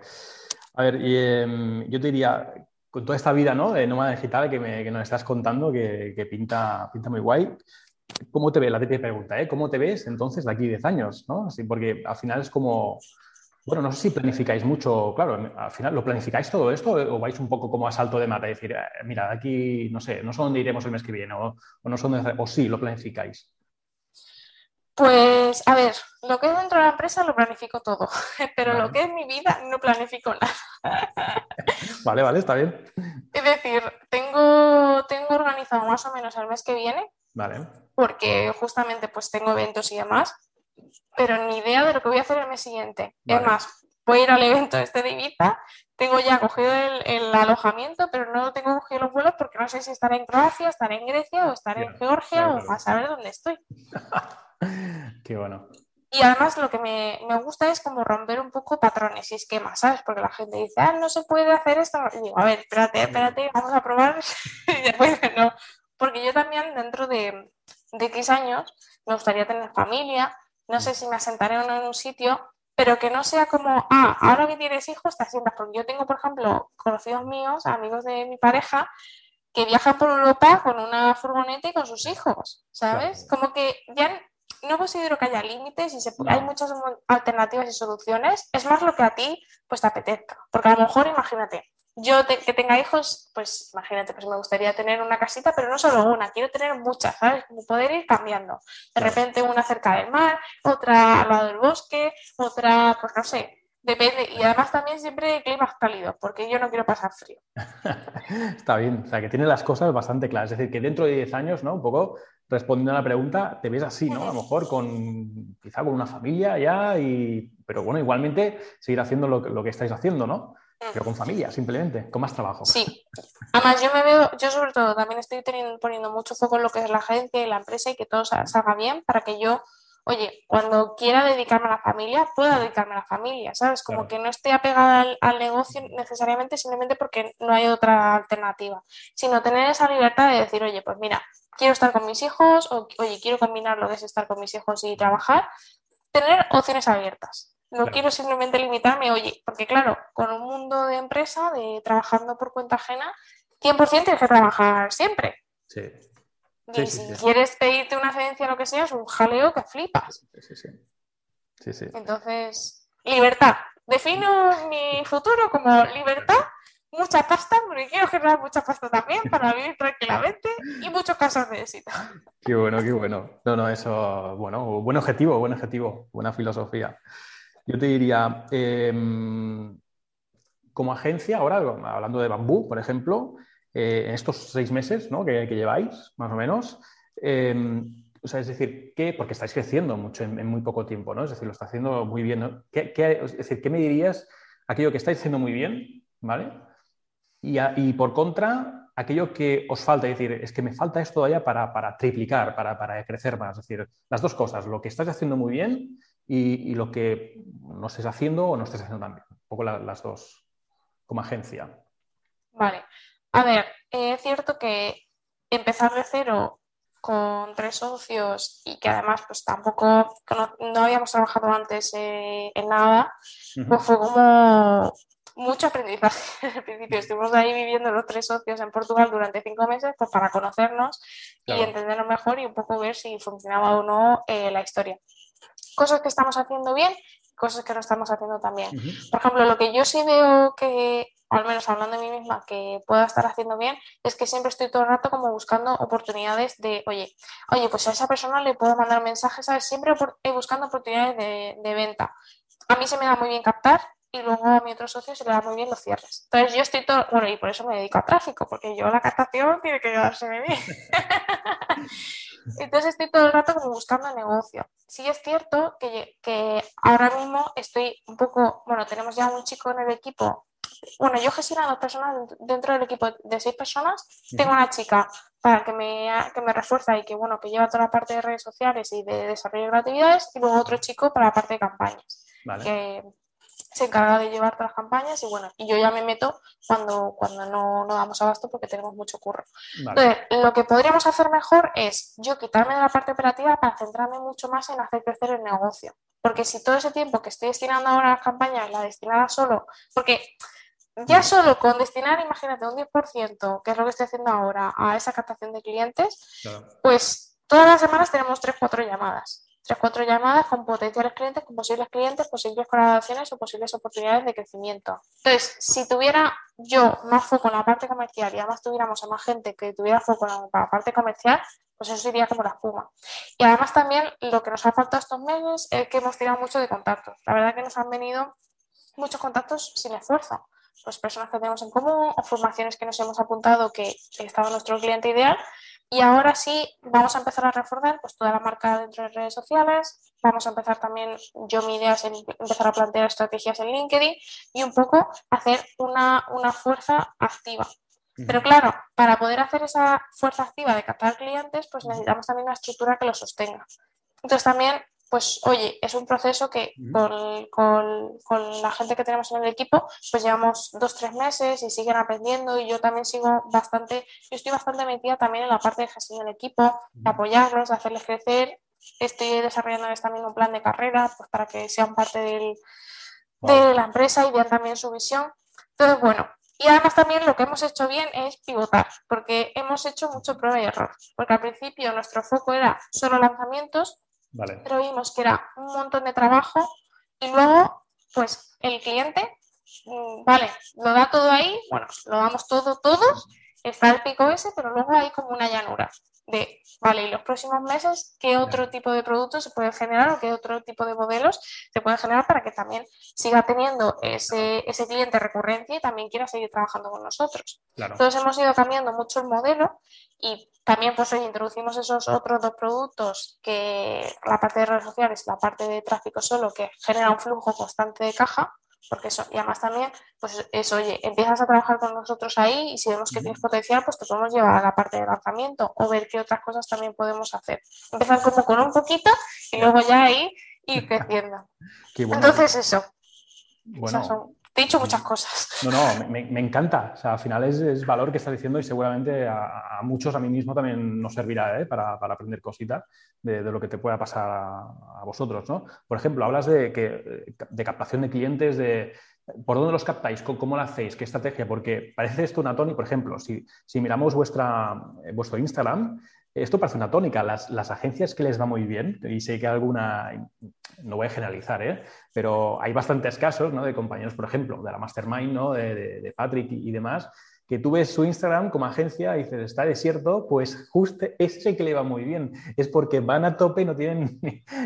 [SPEAKER 1] A ver, y, em, yo te diría, con toda esta vida ¿no? de nómada digital que, me- que nos estás contando, que, que pinta, pinta muy guay, ¿cómo te ves? La típica pregunta, ¿eh? ¿Cómo te ves entonces de aquí 10 años? ¿no? Sí, porque al final es como, bueno, no sé si planificáis mucho, claro, al final, ¿lo planificáis todo esto o vais un poco como a salto de mata? decir, "Eh, mira, aquí, no sé, no sé dónde iremos el mes que viene o, o no sé dónde, o sí, lo planificáis.
[SPEAKER 3] Pues, a ver, lo que es dentro de la empresa lo planifico todo, [laughs] pero
[SPEAKER 1] Vale.
[SPEAKER 3] lo que es mi vida no planifico nada. [laughs]
[SPEAKER 1] Vale, vale, está bien.
[SPEAKER 3] Es decir, tengo, tengo organizado más o menos el mes que viene,
[SPEAKER 1] Vale.
[SPEAKER 3] porque justamente pues tengo eventos y demás, pero ni idea de lo que voy a hacer el mes siguiente. Es
[SPEAKER 1] Vale.
[SPEAKER 3] más, voy a ir al evento este de Ibiza, tengo ya cogido el, el alojamiento, pero no tengo cogido los vuelos porque no sé si estaré en Croacia, estaré en Grecia o estaré en Georgia
[SPEAKER 1] claro,
[SPEAKER 3] o
[SPEAKER 1] claro.
[SPEAKER 3] a saber dónde estoy. [laughs]
[SPEAKER 1] Qué bueno.
[SPEAKER 3] Y además lo que me, me gusta es como romper un poco patrones y esquemas, ¿sabes? Porque la gente dice, ah, no se puede hacer esto. Y digo, a ver, espérate, espérate, vamos a probar. [laughs] y después no. Porque yo también dentro de, de X años me gustaría tener familia, no sé si me asentaré o no en un sitio, pero que no sea como, ah, ahora que tienes hijos te asientas. Porque yo tengo, por ejemplo, conocidos míos, amigos de mi pareja, que viajan por Europa con una furgoneta y con sus hijos, ¿sabes?
[SPEAKER 1] Claro.
[SPEAKER 3] Como que ya no considero que haya límites y se,
[SPEAKER 1] No.
[SPEAKER 3] hay muchas alternativas y soluciones. Es más lo que a ti pues te apetezca. Porque a lo mejor, imagínate, yo te- que tenga hijos, pues imagínate, pues me gustaría tener una casita, pero no solo una, quiero tener muchas, ¿sabes? Como poder ir cambiando. De repente una cerca del mar, otra al lado del bosque, otra, pues no sé. Depende, y además también siempre climas cálidos, porque yo no quiero pasar frío. [laughs]
[SPEAKER 1] Está bien, o sea, que tiene las cosas bastante claras. Es decir, que dentro de 10 años, ¿no? Un poco respondiendo a la pregunta, te ves así, ¿no? A lo mejor con, quizá con una familia ya, y, pero bueno, igualmente seguir haciendo lo, lo que estáis haciendo, ¿no? Pero con familia, simplemente, con más trabajo.
[SPEAKER 3] Sí, además yo me veo, yo sobre todo también estoy teniendo, poniendo mucho foco en lo que es la agencia y la empresa y que todo sa- salga bien para que yo, oye, cuando quiera dedicarme a la familia, pueda dedicarme a la familia, ¿sabes? Como
[SPEAKER 1] Claro.
[SPEAKER 3] que no esté apegada al, al negocio necesariamente simplemente porque no hay otra alternativa, sino tener esa libertad de decir, oye, pues mira, quiero estar con mis hijos o, oye, quiero combinar lo que es estar con mis hijos y trabajar, tener opciones abiertas. No
[SPEAKER 1] Claro.
[SPEAKER 3] quiero simplemente limitarme, oye, porque claro, con un mundo de empresa, de trabajando por cuenta ajena, 100% tienes que trabajar siempre.
[SPEAKER 1] Sí,
[SPEAKER 3] Y
[SPEAKER 1] Sí,
[SPEAKER 3] si
[SPEAKER 1] sí.
[SPEAKER 3] quieres pedirte una excedencia o lo que sea, es un jaleo que flipas.
[SPEAKER 1] sí, sí. sí. Sí, sí.
[SPEAKER 3] Entonces, libertad. Defino mi futuro como libertad, mucha pasta, porque quiero generar mucha pasta también para vivir tranquilamente y muchos casos de éxito.
[SPEAKER 1] Qué bueno, qué bueno. No, no, eso, bueno, buen objetivo, buen objetivo, buena filosofía. Yo te diría, em, como agencia, ahora hablando de bambú, por ejemplo, eh, en estos seis meses ¿no? que, lleváis, más o menos, em, o sea, es decir, ¿qué? Porque estáis creciendo mucho en, muy poco tiempo, ¿no? Es decir, lo está haciendo muy bien. ¿Qué, es decir, ¿qué me dirías aquello que estáis haciendo muy bien, ¿vale? Y, por contra, aquello que os falta, es decir, es que me falta esto todavía para, para triplicar, para, para, crecer más. Es decir, las dos cosas, lo que estás haciendo muy bien y, lo que no estés haciendo o no estés haciendo tan bien. Un poco las dos como agencia.
[SPEAKER 3] Vale. A ver, es cierto que empezar de cero con tres socios y que además pues tampoco no, habíamos trabajado antes eh, en nada, pues fue como mucho aprendizaje. [laughs] Al principio estuvimos ahí viviendo los tres socios en Portugal durante cinco meses pues para conocernos y entendernos mejor y un poco ver si funcionaba o no eh, la historia. Cosas que estamos haciendo bien, cosas que no estamos haciendo también. Por ejemplo, lo que yo sí veo que, al menos hablando de mí misma, que puedo estar haciendo bien, es que siempre estoy todo el rato como buscando oportunidades de, oye, oye, pues a esa persona le puedo mandar mensajes, ¿sabes? Siempre buscando oportunidades de, de venta. A mí se me da muy bien captar, y luego a mi otro socio se le da muy bien los cierres. Entonces yo estoy todo, bueno, y por eso me dedico a tráfico, porque yo la captación tiene que quedárseme bien. [laughs] Entonces estoy todo el rato como buscando negocio. Sí es cierto que, que ahora mismo estoy un poco, bueno, tenemos ya un chico en el equipo. Bueno, yo gestiono a dos personas dentro del equipo de seis personas. Tengo una chica para que me, que me refuerza y que, bueno, que lleva toda la parte de redes sociales y de desarrollo de actividades. Y luego otro chico para la parte de campañas. Que se encarga de llevar todas las campañas y bueno, y yo ya me meto cuando, cuando no, no damos abasto porque tenemos mucho curro. Entonces, lo que podríamos hacer mejor es yo quitarme de la parte operativa para centrarme mucho más en hacer crecer el negocio. Porque si todo ese tiempo que estoy destinando ahora a las campañas la destinara solo, porque ya solo con destinar, imagínate, un 10%, que es lo que estoy haciendo ahora, a esa captación de clientes, pues todas las semanas tenemos 3-4 llamadas tres, cuatro llamadas con potenciales clientes, con posibles clientes, posibles colaboraciones o posibles oportunidades de crecimiento. Entonces, si tuviera yo más foco en la parte comercial y además tuviéramos a más gente que tuviera foco en la parte comercial, pues eso sería como la espuma. Y además también lo que nos ha faltado estos meses es que hemos tirado mucho de contactos. La verdad que nos han venido muchos contactos sin esfuerzo. Pues personas que tenemos en común o formaciones que nos hemos apuntado que estaba nuestro cliente ideal y ahora sí, vamos a empezar a reforzar pues, toda la marca dentro de redes sociales. Vamos a empezar también, yo mi idea es empezar a plantear estrategias en LinkedIn y un poco hacer una, una fuerza activa. Pero claro, para poder hacer esa fuerza activa de captar clientes, pues necesitamos también una estructura que lo sostenga. Entonces también pues oye, es un proceso que con, la gente que tenemos en el equipo, pues llevamos dos, tres meses y siguen aprendiendo y yo también sigo bastante, yo estoy bastante metida también en la parte de gestión del equipo, de apoyarlos, de hacerles crecer. Estoy desarrollándoles también un plan de carrera pues, para que sean parte del, de la empresa y vean también su visión. Entonces, bueno, y además también lo que hemos hecho bien es pivotar, porque hemos hecho mucho prueba y error. Porque al principio nuestro foco era solo lanzamientos, pero vimos que era un montón de trabajo y luego, pues el cliente, mm, vale, lo da todo ahí, bueno, lo damos todo todos, está el pico ese, pero luego hay como una llanura de, vale, y los próximos meses, ¿qué otro tipo de productos se pueden generar o qué otro tipo de modelos se pueden generar para que también siga teniendo ese, ese cliente recurrente y también quiera seguir trabajando con nosotros? Entonces hemos ido cambiando mucho el modelo y también pues hoy introducimos esos otros dos productos que la parte de redes sociales y la parte de tráfico solo que genera un flujo constante de caja porque eso, y además también, pues es, oye, empiezas a trabajar con nosotros ahí y si vemos que tienes potencial, pues te podemos llevar a la parte de lanzamiento o ver qué otras cosas también podemos hacer. Empezar como con un poquito y luego ya ahí ir [laughs] creciendo. Entonces eso. Bueno, he dicho muchas cosas.
[SPEAKER 1] No, no, me, encanta. O sea, al final es, valor que estás diciendo y seguramente a, muchos, a mí mismo también nos servirá ¿eh? para, aprender cositas de, lo que te pueda pasar a, vosotros. ¿no? Por ejemplo, hablas de, que, de captación de clientes, de por dónde los captáis, cómo, lo hacéis, qué estrategia, porque parece esto una tónica. Por ejemplo, si, si miramos vuestra, vuestro Instagram, esto parece una tónica. Las, las, agencias que les va muy bien, y sé que alguna, no voy a generalizar, ¿eh? pero hay bastantes casos ¿no? de compañeros, por ejemplo, de la Mastermind, ¿no? de, de, Patrick y, demás, que tú ves su Instagram como agencia y dices, está desierto, pues justo ese que le va muy bien. Es porque van a tope y no tienen,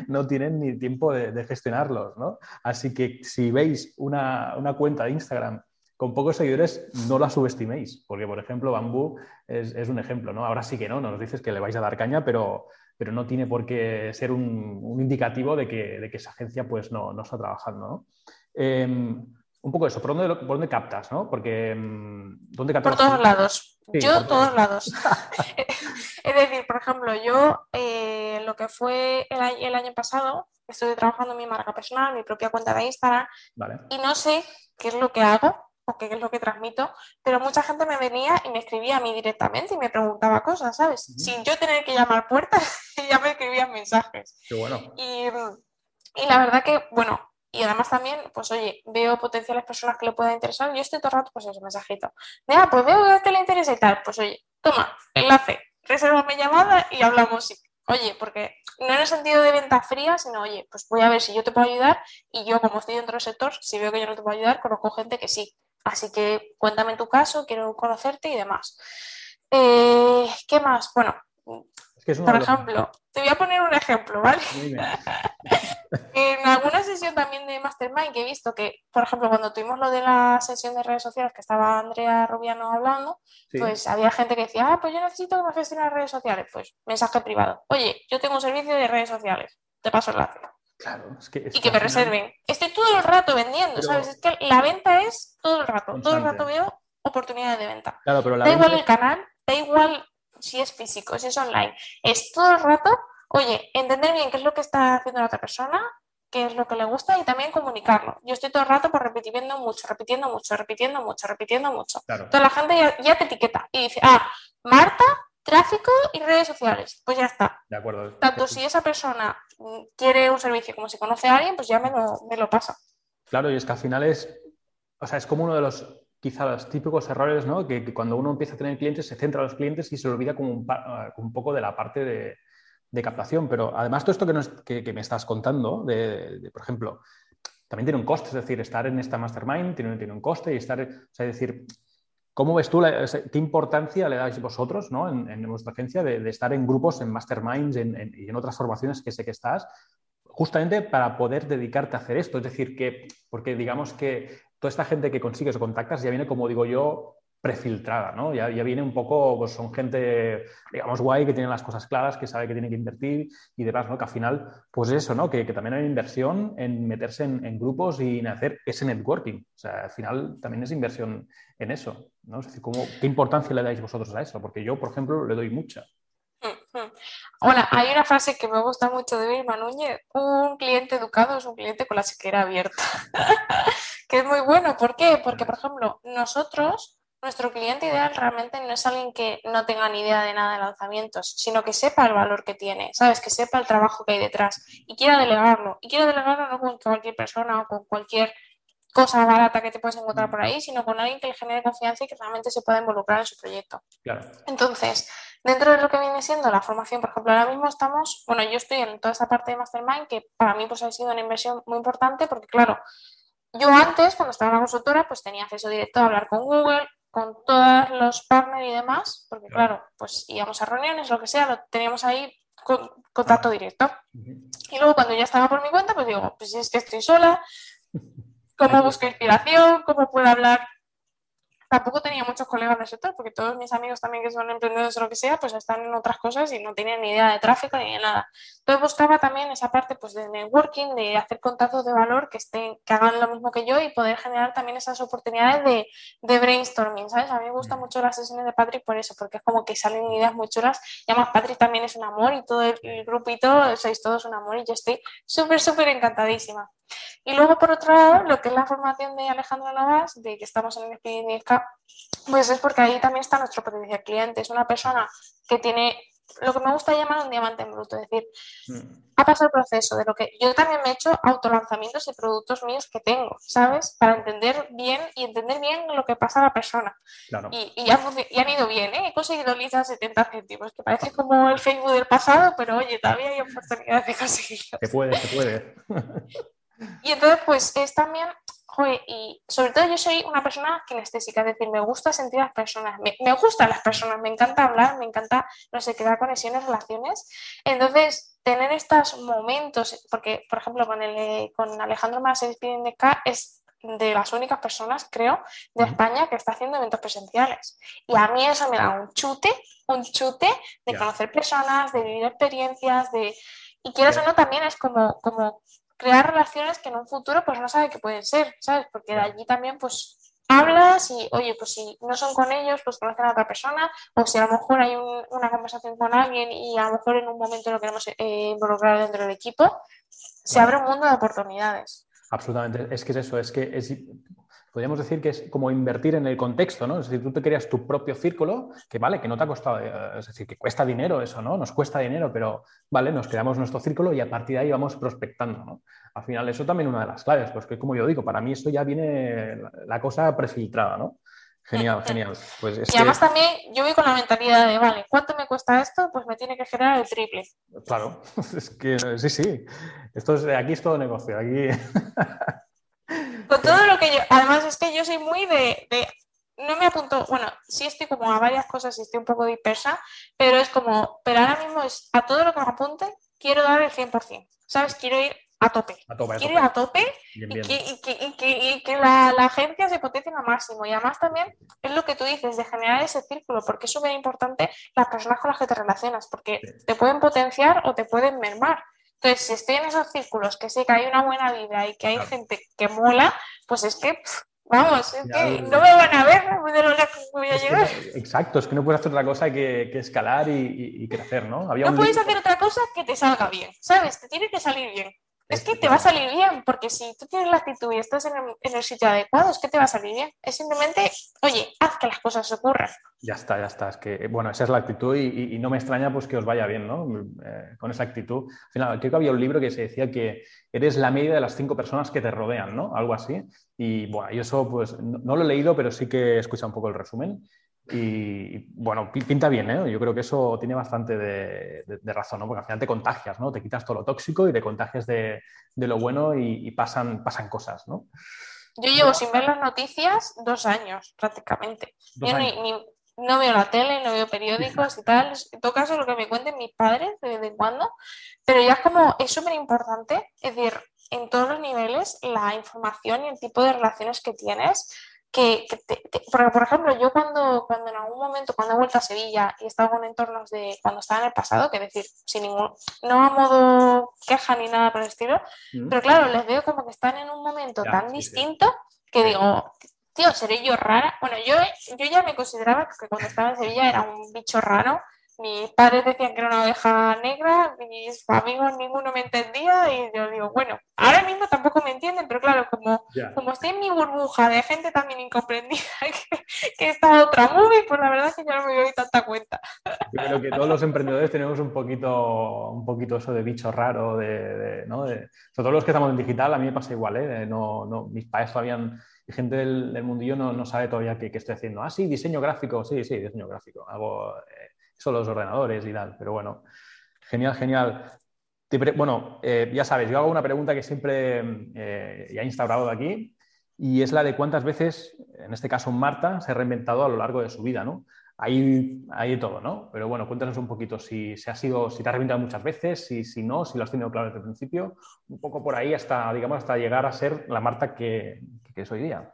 [SPEAKER 1] no tienen ni tiempo de, de gestionarlos. ¿no? Así que si veis una, una cuenta de Instagram con pocos seguidores no la subestiméis, porque por ejemplo Bambú es, un ejemplo, ¿no? Ahora sí que no, nos dices que le vais a dar caña, pero, pero no tiene por qué ser un, indicativo de que, de que, esa agencia pues no, no está trabajando, ¿no? Em, un poco eso, ¿por dónde, por dónde captas, no? Porque em, ¿dónde captas?
[SPEAKER 3] Por todos lados. yo, todos lados. [laughs] [laughs] es decir, por ejemplo, yo eh, lo que fue el, el año pasado, estuve trabajando en mi marca personal, mi propia cuenta de Instagram, y no sé qué es lo que hago o qué es lo que transmito, pero mucha gente me venía y me escribía a mí directamente y me preguntaba cosas, ¿sabes? Sin yo tener que llamar puertas, [laughs] ya me escribían mensajes.
[SPEAKER 1] Qué bueno.
[SPEAKER 3] Y, y la verdad que, bueno, y además también, pues oye, veo potenciales personas que le puedan interesar. Yo estoy todo el rato, pues ese mensajito. Mira, pues veo que a este le interesa y tal. Pues oye, toma, enlace, reserva mi llamada y hablamos. Oye, porque no en el sentido de venta fría, sino, oye, pues voy a ver si yo te puedo ayudar y yo, como estoy dentro del sector, si veo que yo no te puedo ayudar, conozco gente que sí. Así que cuéntame tu caso, quiero conocerte y demás. Eh, ¿Qué más? Bueno, por ejemplo, te voy a poner un ejemplo, ¿vale? [laughs] en alguna sesión también de Mastermind que he visto que, por ejemplo, cuando tuvimos lo de la sesión de redes sociales que estaba Andrea Rubiano hablando, pues había gente que decía, ah, pues yo necesito que me gestionen las redes sociales. Pues mensaje privado. Oye, yo tengo un servicio de redes sociales, te paso el enlace.
[SPEAKER 1] Claro, es que,
[SPEAKER 3] y que, me reserven. Estoy todo el rato vendiendo, ¿sabes? Es que la venta es todo el rato. Todo el rato veo oportunidades de venta.
[SPEAKER 1] Claro, pero
[SPEAKER 3] da igual el canal, da igual si es físico, si es online. Es todo el rato, oye, entender bien qué es lo que está haciendo la otra persona, qué es lo que le gusta y también comunicarlo. Yo estoy todo el rato por repitiendo mucho, repitiendo mucho, repitiendo mucho, repitiendo mucho. Toda la gente ya, te etiqueta y dice, ah, Marta, tráfico y redes sociales. Pues ya está.
[SPEAKER 1] De acuerdo.
[SPEAKER 3] Tanto si esa persona quiere un servicio como si conoce a alguien, pues ya me lo, me lo pasa.
[SPEAKER 1] Claro, y es que al final es, o sea, es como uno de los quizá los típicos errores, ¿no? Que, cuando uno empieza a tener clientes se centra en los clientes y se olvida como un, un poco de la parte de, captación. Pero además todo esto que, que, me estás contando, de, por ejemplo, también tiene un coste, es decir, estar en esta mastermind tiene, tiene un coste y estar, o sea, es decir, ¿cómo ves tú, qué importancia le dais vosotros ¿no? en, en vuestra agencia de, estar en grupos, en masterminds en, y en otras formaciones que sé que estás? justamente para poder dedicarte a hacer esto. Es decir, que, porque digamos que toda esta gente que consigues o contactas ya viene, como digo yo, prefiltrada, ¿no? Ya, viene un poco, pues son gente, digamos, guay, que tiene las cosas claras, que sabe que tiene que invertir y demás, ¿no? Que al final, pues eso, ¿no? Que, también hay inversión en meterse en, grupos y en hacer ese networking. O sea, al final también es inversión en eso, ¿no? Es decir, ¿cómo, ¿qué importancia le dais vosotros a eso? Porque yo, por ejemplo, le doy mucha.
[SPEAKER 3] Hola, hay una frase que me gusta mucho de Vilma Núñez, un cliente educado es un cliente con la chequera abierta, [laughs] que es muy bueno. ¿Por qué? Porque, por ejemplo, nosotros, nuestro cliente ideal realmente no es alguien que no tenga ni idea de nada de lanzamientos, sino que sepa el valor que tiene, ¿sabes? Que sepa el trabajo que hay detrás y quiera delegarlo. Y quiera delegarlo no con cualquier persona o con cualquier cosa barata que te puedes encontrar por ahí, sino con alguien que le genere confianza y que realmente se pueda involucrar en su proyecto.
[SPEAKER 1] Claro.
[SPEAKER 3] Entonces, Dentro de lo que viene siendo la formación, por ejemplo, ahora mismo estamos, bueno, yo estoy en toda esta parte de Mastermind que para mí pues ha sido una inversión muy importante porque, claro, yo antes, cuando estaba en la consultora, pues tenía acceso directo a hablar con Google, con todos los partners y demás, porque, claro, pues íbamos a reuniones, lo que sea, lo teníamos ahí con contacto directo. Y luego cuando ya estaba por mi cuenta, pues digo, pues si es que estoy sola, ¿cómo busco inspiración? ¿Cómo puedo hablar tampoco tenía muchos colegas del sector, porque todos mis amigos también que son emprendedores o lo que sea, pues están en otras cosas y no tenían ni idea de tráfico ni de nada. Entonces buscaba también esa parte pues de networking, de hacer contactos de valor que estén, que hagan lo mismo que yo y poder generar también esas oportunidades de, de brainstorming, ¿sabes? A mí me gustan mucho las sesiones de Patrick por eso, porque es como que salen ideas muy chulas y además Patrick también es un amor y todo el, el grupito sois todos un amor y yo estoy súper, súper encantadísima. Y luego, por otro lado, lo que es la formación de Alejandro Navas, de que estamos en el Expediente pues es porque ahí también está nuestro potencial cliente. Es una persona que tiene lo que me gusta llamar un diamante en bruto, es decir, mm. ha pasado el proceso de lo que yo también me he hecho autolanzamientos de productos míos que tengo, ¿sabes? Para entender bien y entender bien lo que pasa a la persona. Y, y, han ido bien, ¿eh? He conseguido listas 70 céntimos, que parece como el Facebook del pasado, pero oye, todavía hay oportunidades de conseguirlo.
[SPEAKER 1] Se puede, se puede. [laughs]
[SPEAKER 3] Y entonces, pues es también, joder, y sobre todo yo soy una persona kinestésica, es decir, me gusta sentir a las personas, me, me gustan las personas, me encanta hablar, me encanta, no sé, crear conexiones, relaciones. Entonces, tener estos momentos, porque, por ejemplo, con, el, con Alejandro Más de K es de las únicas personas, creo, de España que está haciendo eventos presenciales. Y a mí eso me da un chute, un chute de conocer personas, de vivir experiencias, de... Y quieras o no, también es como, como crear relaciones que en un futuro pues no sabe que pueden ser, ¿sabes? Porque de allí también pues hablas y, oye, pues si no son con ellos, pues conocen a otra persona, o si a lo mejor hay una conversación con alguien y a lo mejor en un momento lo queremos eh, involucrar dentro del equipo, se abre un mundo de oportunidades.
[SPEAKER 1] Absolutamente, es que es eso, es que es, podríamos decir que es como invertir en el contexto, ¿no? Es decir, tú te creas tu propio círculo, que vale, que no te ha costado, eh, es decir, que cuesta dinero eso, ¿no? Nos cuesta dinero, pero vale, nos creamos nuestro círculo y a partir de ahí vamos prospectando, ¿no? Al final, eso también es una de las claves, pues que como yo digo, para mí esto ya viene la cosa prefiltrada, ¿no? Genial, [laughs] genial. Pues
[SPEAKER 3] y además también yo voy con la mentalidad de, vale, ¿cuánto me cuesta esto? Pues me tiene que generar el triple.
[SPEAKER 1] Claro, [laughs] es que sí, sí. Esto es, aquí es todo negocio. Aquí... [laughs]
[SPEAKER 3] Con todo lo que yo, además es que yo soy muy de, no me apunto, bueno, sí estoy como a varias cosas y estoy un poco dispersa, pero es como, pero ahora mismo es a todo lo que me apunte, quiero dar el 100%, ¿sabes? Quiero ir a tope. Quiero ir a tope y que, que, la, agencia se potencie al máximo. Y además también es lo que tú dices, de generar ese círculo, porque es súper importante las personas con las que te relacionas, porque te pueden potenciar o te pueden mermar. Entonces, si estoy en esos círculos, que sé que hay una buena vida y que hay gente que mola, pues es que, vamos, es que no me van a ver que voy a llegar.
[SPEAKER 1] exacto, es que no puedes hacer otra cosa que, que escalar y, crecer, ¿no?
[SPEAKER 3] no puedes hacer otra cosa que te salga bien, ¿sabes? Te tiene que salir bien. Es que te va a salir bien, porque si tú tienes la actitud y estás en el, sitio adecuado, es que te va a salir bien. Es simplemente, oye, haz que las cosas ocurran.
[SPEAKER 1] Ya está, ya está. Es que, bueno, esa es la actitud y, no me extraña pues que os vaya bien, ¿no? Eh, con esa actitud. Al final, creo que había un libro que se decía que eres la media de las cinco personas que te rodean, ¿no? Algo así. Y bueno, y eso pues no, lo he leído, pero sí que he escuchado un poco el resumen. Y bueno, pinta bien, ¿eh? Yo creo que eso tiene bastante de, razón, ¿no? Porque al final te contagias, ¿no? Te quitas todo lo tóxico y te contagias de, lo bueno y, pasan, pasan cosas, ¿no?
[SPEAKER 3] Yo llevo sin ver las noticias dos años prácticamente. Yo Ni, no veo la tele, no veo periódicos y tal. En todo caso, lo que me cuenten mis padres de vez en cuando. Pero ya es como, es súper importante, es decir, en todos los niveles, la información y el tipo de relaciones que tienes que, porque, por ejemplo, yo cuando, cuando en algún momento, cuando he vuelto a Sevilla y he estado en entornos de cuando estaba en el pasado, que decir, sin ningún, no a modo queja ni nada por el estilo, mm. pero claro, les veo como que están en un momento tan distinto que digo, tío, seré yo rara. Bueno, yo, yo ya me consideraba que cuando estaba en Sevilla era un bicho raro mis padres decían que era una oveja negra, mis amigos ninguno me entendía y yo digo, bueno, ahora mismo tampoco me entienden, pero claro, como, como estoy en mi burbuja de gente también incomprendida [laughs] que, que está otra movie, pues la verdad es que yo no me doy tanta cuenta.
[SPEAKER 1] Yo creo que todos los emprendedores tenemos un poquito, un poquito eso de bicho raro, de, ¿no? sobre todo los que estamos en digital, a mí me pasa igual, ¿eh? no, no, mis padres todavía y gente del, mundillo no, no, sabe todavía qué, estoy haciendo. Ah, sí, diseño gráfico, sí, sí, diseño gráfico. Hago son los ordenadores y tal. Pero bueno, genial, genial. Bueno, eh, ya sabes, yo hago una pregunta que siempre eh, ya he instaurado de aquí y es la de cuántas veces, en este caso Marta, se ha reinventado a lo largo de su vida, ¿no? Hay, hay todo, ¿no? Pero bueno, cuéntanos un poquito si, se ha sido, si te has reinventado muchas veces, si, si no, si lo has tenido claro desde el principio, un poco por ahí hasta, digamos, hasta llegar a ser la Marta que, que es hoy día.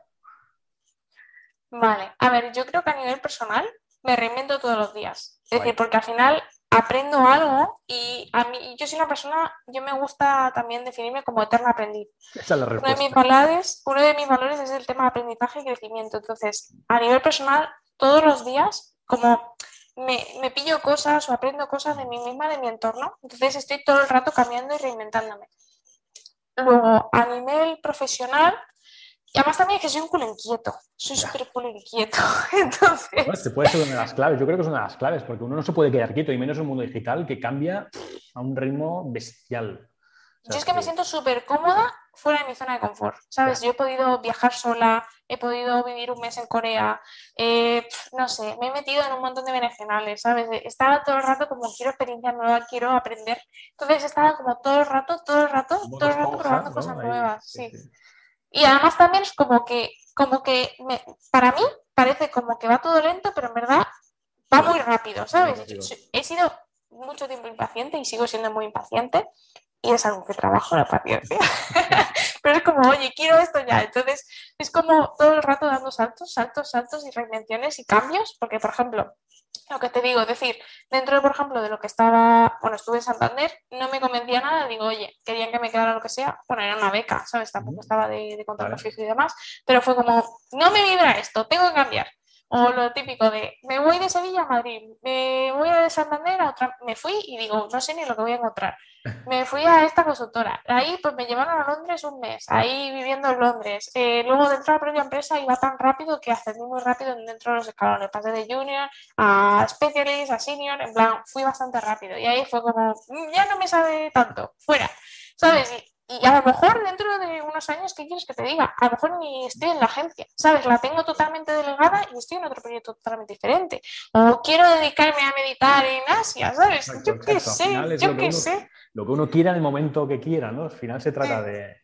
[SPEAKER 3] Vale, a ver, yo creo que a nivel personal me reinvento todos los días. Es decir, porque al final aprendo algo y a mí, yo soy una persona, yo me gusta también definirme como eterna aprendiz.
[SPEAKER 1] Esa es la
[SPEAKER 3] uno, de mis valores, uno de mis valores es el tema de aprendizaje y crecimiento. Entonces, a nivel personal, todos los días, como me, me pillo cosas o aprendo cosas de mí misma, de mi entorno, entonces estoy todo el rato cambiando y reinventándome. Luego, a nivel profesional, y además también es que soy un culo inquieto, soy súper culo inquieto. [laughs] Entonces...
[SPEAKER 1] Bueno, puede ser una de las claves, yo creo que es una de las claves, porque uno no se puede quedar quieto, y menos en un mundo digital que cambia a un ritmo bestial.
[SPEAKER 3] yo es que, me siento súper cómoda fuera de mi zona de confort, ¿sabes? Yo he podido viajar sola, he podido vivir un mes en Corea, eh, no sé, me he metido en un montón de beneficiales, ¿sabes? Estaba todo el rato como quiero experiencia nueva, quiero aprender. Entonces estaba como todo el rato, todo el rato, todo el rato probando cosas nuevas, sí. Y además también es como que, como que para mí parece como que va todo lento, pero en verdad va muy rápido, ¿sabes? He sido mucho tiempo impaciente y sigo siendo muy impaciente, y es algo que trabajo la paciencia. [laughs] Pero es como, oye, quiero esto ya. Entonces, es como todo el rato dando saltos, saltos, saltos y reinvenciones y cambios, porque, por ejemplo, lo que te digo, es decir, dentro, de, por ejemplo, de lo que estaba, bueno, estuve en Santander, no me convencía nada, digo, oye, querían que me quedara lo que sea, bueno, era una beca, ¿sabes? Tampoco estaba de, de contrato fijo y demás, pero fue como, no me vibra esto, tengo que cambiar. O lo típico de, me voy de Sevilla a Madrid, me voy de Santander a otra, me fui y digo, no sé ni lo que voy a encontrar. [laughs] Me fui a esta consultora, ahí pues me llevaron a Londres un mes, ahí viviendo en Londres. Eh, luego dentro de la propia empresa iba tan rápido que ascendí muy rápido dentro de los escalones, pasé de junior a specialist, a senior, en plan, fui bastante rápido. Y ahí fue como, mm, ya no me sabe tanto, fuera, ¿sabes? Y a lo mejor dentro de unos años, ¿qué quieres que te diga? A lo mejor ni estoy en la agencia, ¿sabes? La tengo totalmente delegada y estoy en otro proyecto totalmente diferente. O quiero dedicarme a meditar en Asia, ¿sabes? yo qué sé, yo qué sé.
[SPEAKER 1] Lo que uno quiera en el momento que quiera, ¿no? Al final se trata de,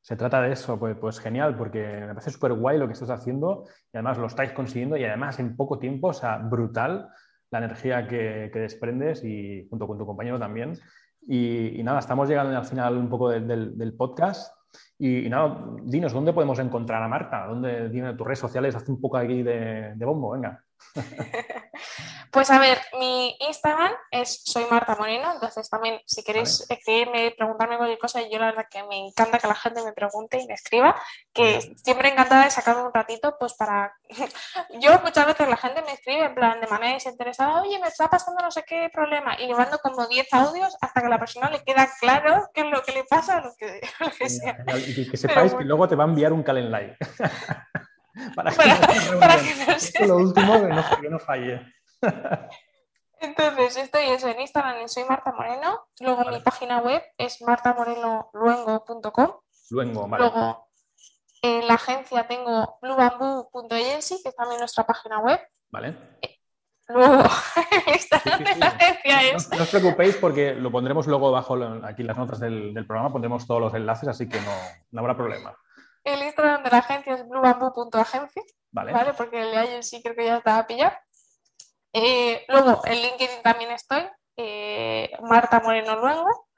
[SPEAKER 1] se trata de eso, pues, pues genial, porque me parece súper guay lo que estás haciendo y además lo estáis consiguiendo y además en poco tiempo, o sea, brutal la energía que, que desprendes y junto con tu compañero también. Y, nada, estamos llegando al final un poco del, podcast. Y, nada, dinos, ¿dónde podemos encontrar a Marta? ¿Dónde, dime tus redes sociales? Haz un poco aquí de, de bombo, venga. [laughs]
[SPEAKER 3] Pues a ver, mi Instagram es soy Marta Moreno, entonces también si queréis escribirme, preguntarme cualquier cosa, yo la verdad que me encanta que la gente me pregunte y me escriba, que siempre encantada de sacar un ratito, pues para... [laughs] yo muchas veces la gente me escribe en plan de manera desinteresada, oye, me está pasando no sé qué problema, y le mando como 10 audios hasta que a la persona le queda claro qué es lo que le pasa, lo que, [laughs] lo que sea.
[SPEAKER 1] Y que sepáis que luego te va a enviar un calendar [laughs]
[SPEAKER 3] para que, para,
[SPEAKER 1] no, lo último que no falle.
[SPEAKER 3] Entonces, estoy eso en Instagram, soy Marta Moreno. Luego mi página web es martamoreloluengo.com.
[SPEAKER 1] Luengo, vale.
[SPEAKER 3] Luego en la agencia tengo bluebamboo.agency, que es también nuestra página web.
[SPEAKER 1] Vale.
[SPEAKER 3] Luego, [laughs] Instagram de la agencia es.
[SPEAKER 1] No, os preocupéis porque lo pondremos luego bajo aquí las notas del, programa, pondremos todos los enlaces, así que no, no, habrá problema.
[SPEAKER 3] El Instagram de la agencia es bluebamboo.agency. Vale. vale. Porque el de agency creo que ya estaba pillado. Eh, luego, en LinkedIn también estoy, eh, Marta Moreno Luengo.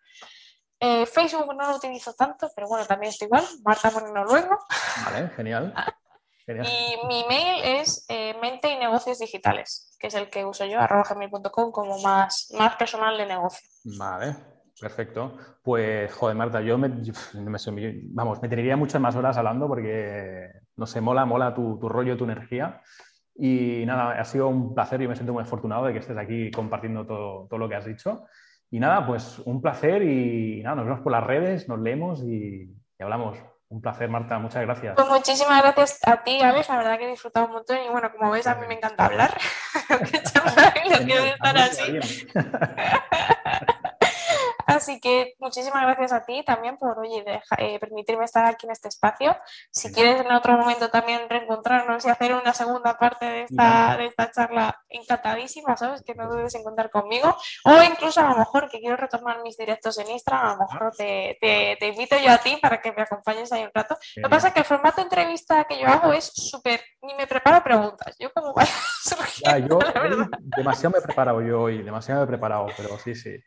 [SPEAKER 3] Eh, Facebook no lo utilizo tanto, pero bueno, también estoy igual, Marta Moreno Luengo.
[SPEAKER 1] Vale, genial. [laughs]
[SPEAKER 3] Y mi mail es mente y negocios digitales, que es el que uso yo, arroba gmail.com, como más, más personal de negocio.
[SPEAKER 1] Vale, perfecto. Pues, joder, Marta, yo me, vamos, me tendría muchas más horas hablando porque, no sé, mola, mola tu, tu rollo, tu energía. Y nada, ha sido un placer y me siento muy afortunado de que estés aquí compartiendo todo, todo lo que has dicho. Y nada, pues un placer y nada, nos vemos por las redes, nos leemos y, hablamos. Un placer, Marta, muchas gracias.
[SPEAKER 3] Pues muchísimas gracias a ti, Alex, la verdad que he disfrutado un montón y bueno, como ves, a mí me encanta hablar. [laughs] [laughs] lo quiero estar así. [laughs] Así que muchísimas gracias a ti también por oye, eh, permitirme estar aquí en este espacio. Si quieres en otro momento también reencontrarnos y hacer una segunda parte de esta, de esta charla, encantadísima, ¿sabes? Que no dudes en contar conmigo. O incluso a lo mejor que quiero retomar mis directos en Instagram, a lo mejor te, te, invito yo a ti para que me acompañes ahí un rato. Lo que pasa es que el formato de entrevista que yo hago es súper, ni me preparo preguntas. Yo como vaya [laughs]
[SPEAKER 1] yo demasiado me he preparado yo hoy, demasiado me he preparado, pero sí, sí.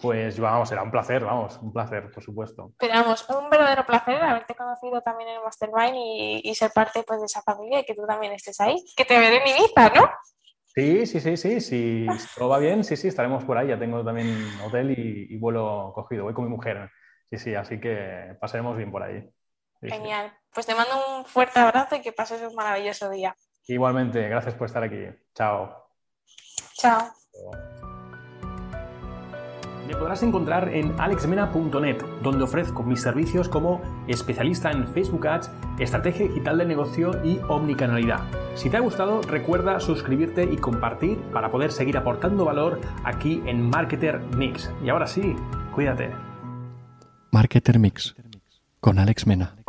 [SPEAKER 1] Pues vamos, será un placer, vamos, un placer, por supuesto.
[SPEAKER 3] Pero vamos, un verdadero placer haberte conocido también en el Mastermind y, ser parte pues, de esa familia y que tú también estés ahí. Que te veré en Ibiza, ¿no?
[SPEAKER 1] Sí, sí, sí, sí, si todo va bien, sí, sí, estaremos por ahí. Ya tengo también hotel y, vuelo cogido. Voy con mi mujer. Sí, sí, así que pasaremos bien por ahí.
[SPEAKER 3] Genial. Pues te mando un fuerte abrazo y que pases un maravilloso día.
[SPEAKER 1] Igualmente, gracias por estar aquí. Chao.
[SPEAKER 3] Chao.
[SPEAKER 1] Me podrás encontrar en alexmena.net, donde ofrezco mis servicios como especialista en Facebook Ads, estrategia digital de negocio y omnicanalidad. Si te ha gustado, recuerda suscribirte y compartir para poder seguir aportando valor aquí en Marketer Mix. Y ahora sí, cuídate.
[SPEAKER 2] Marketer Mix con Alex Mena.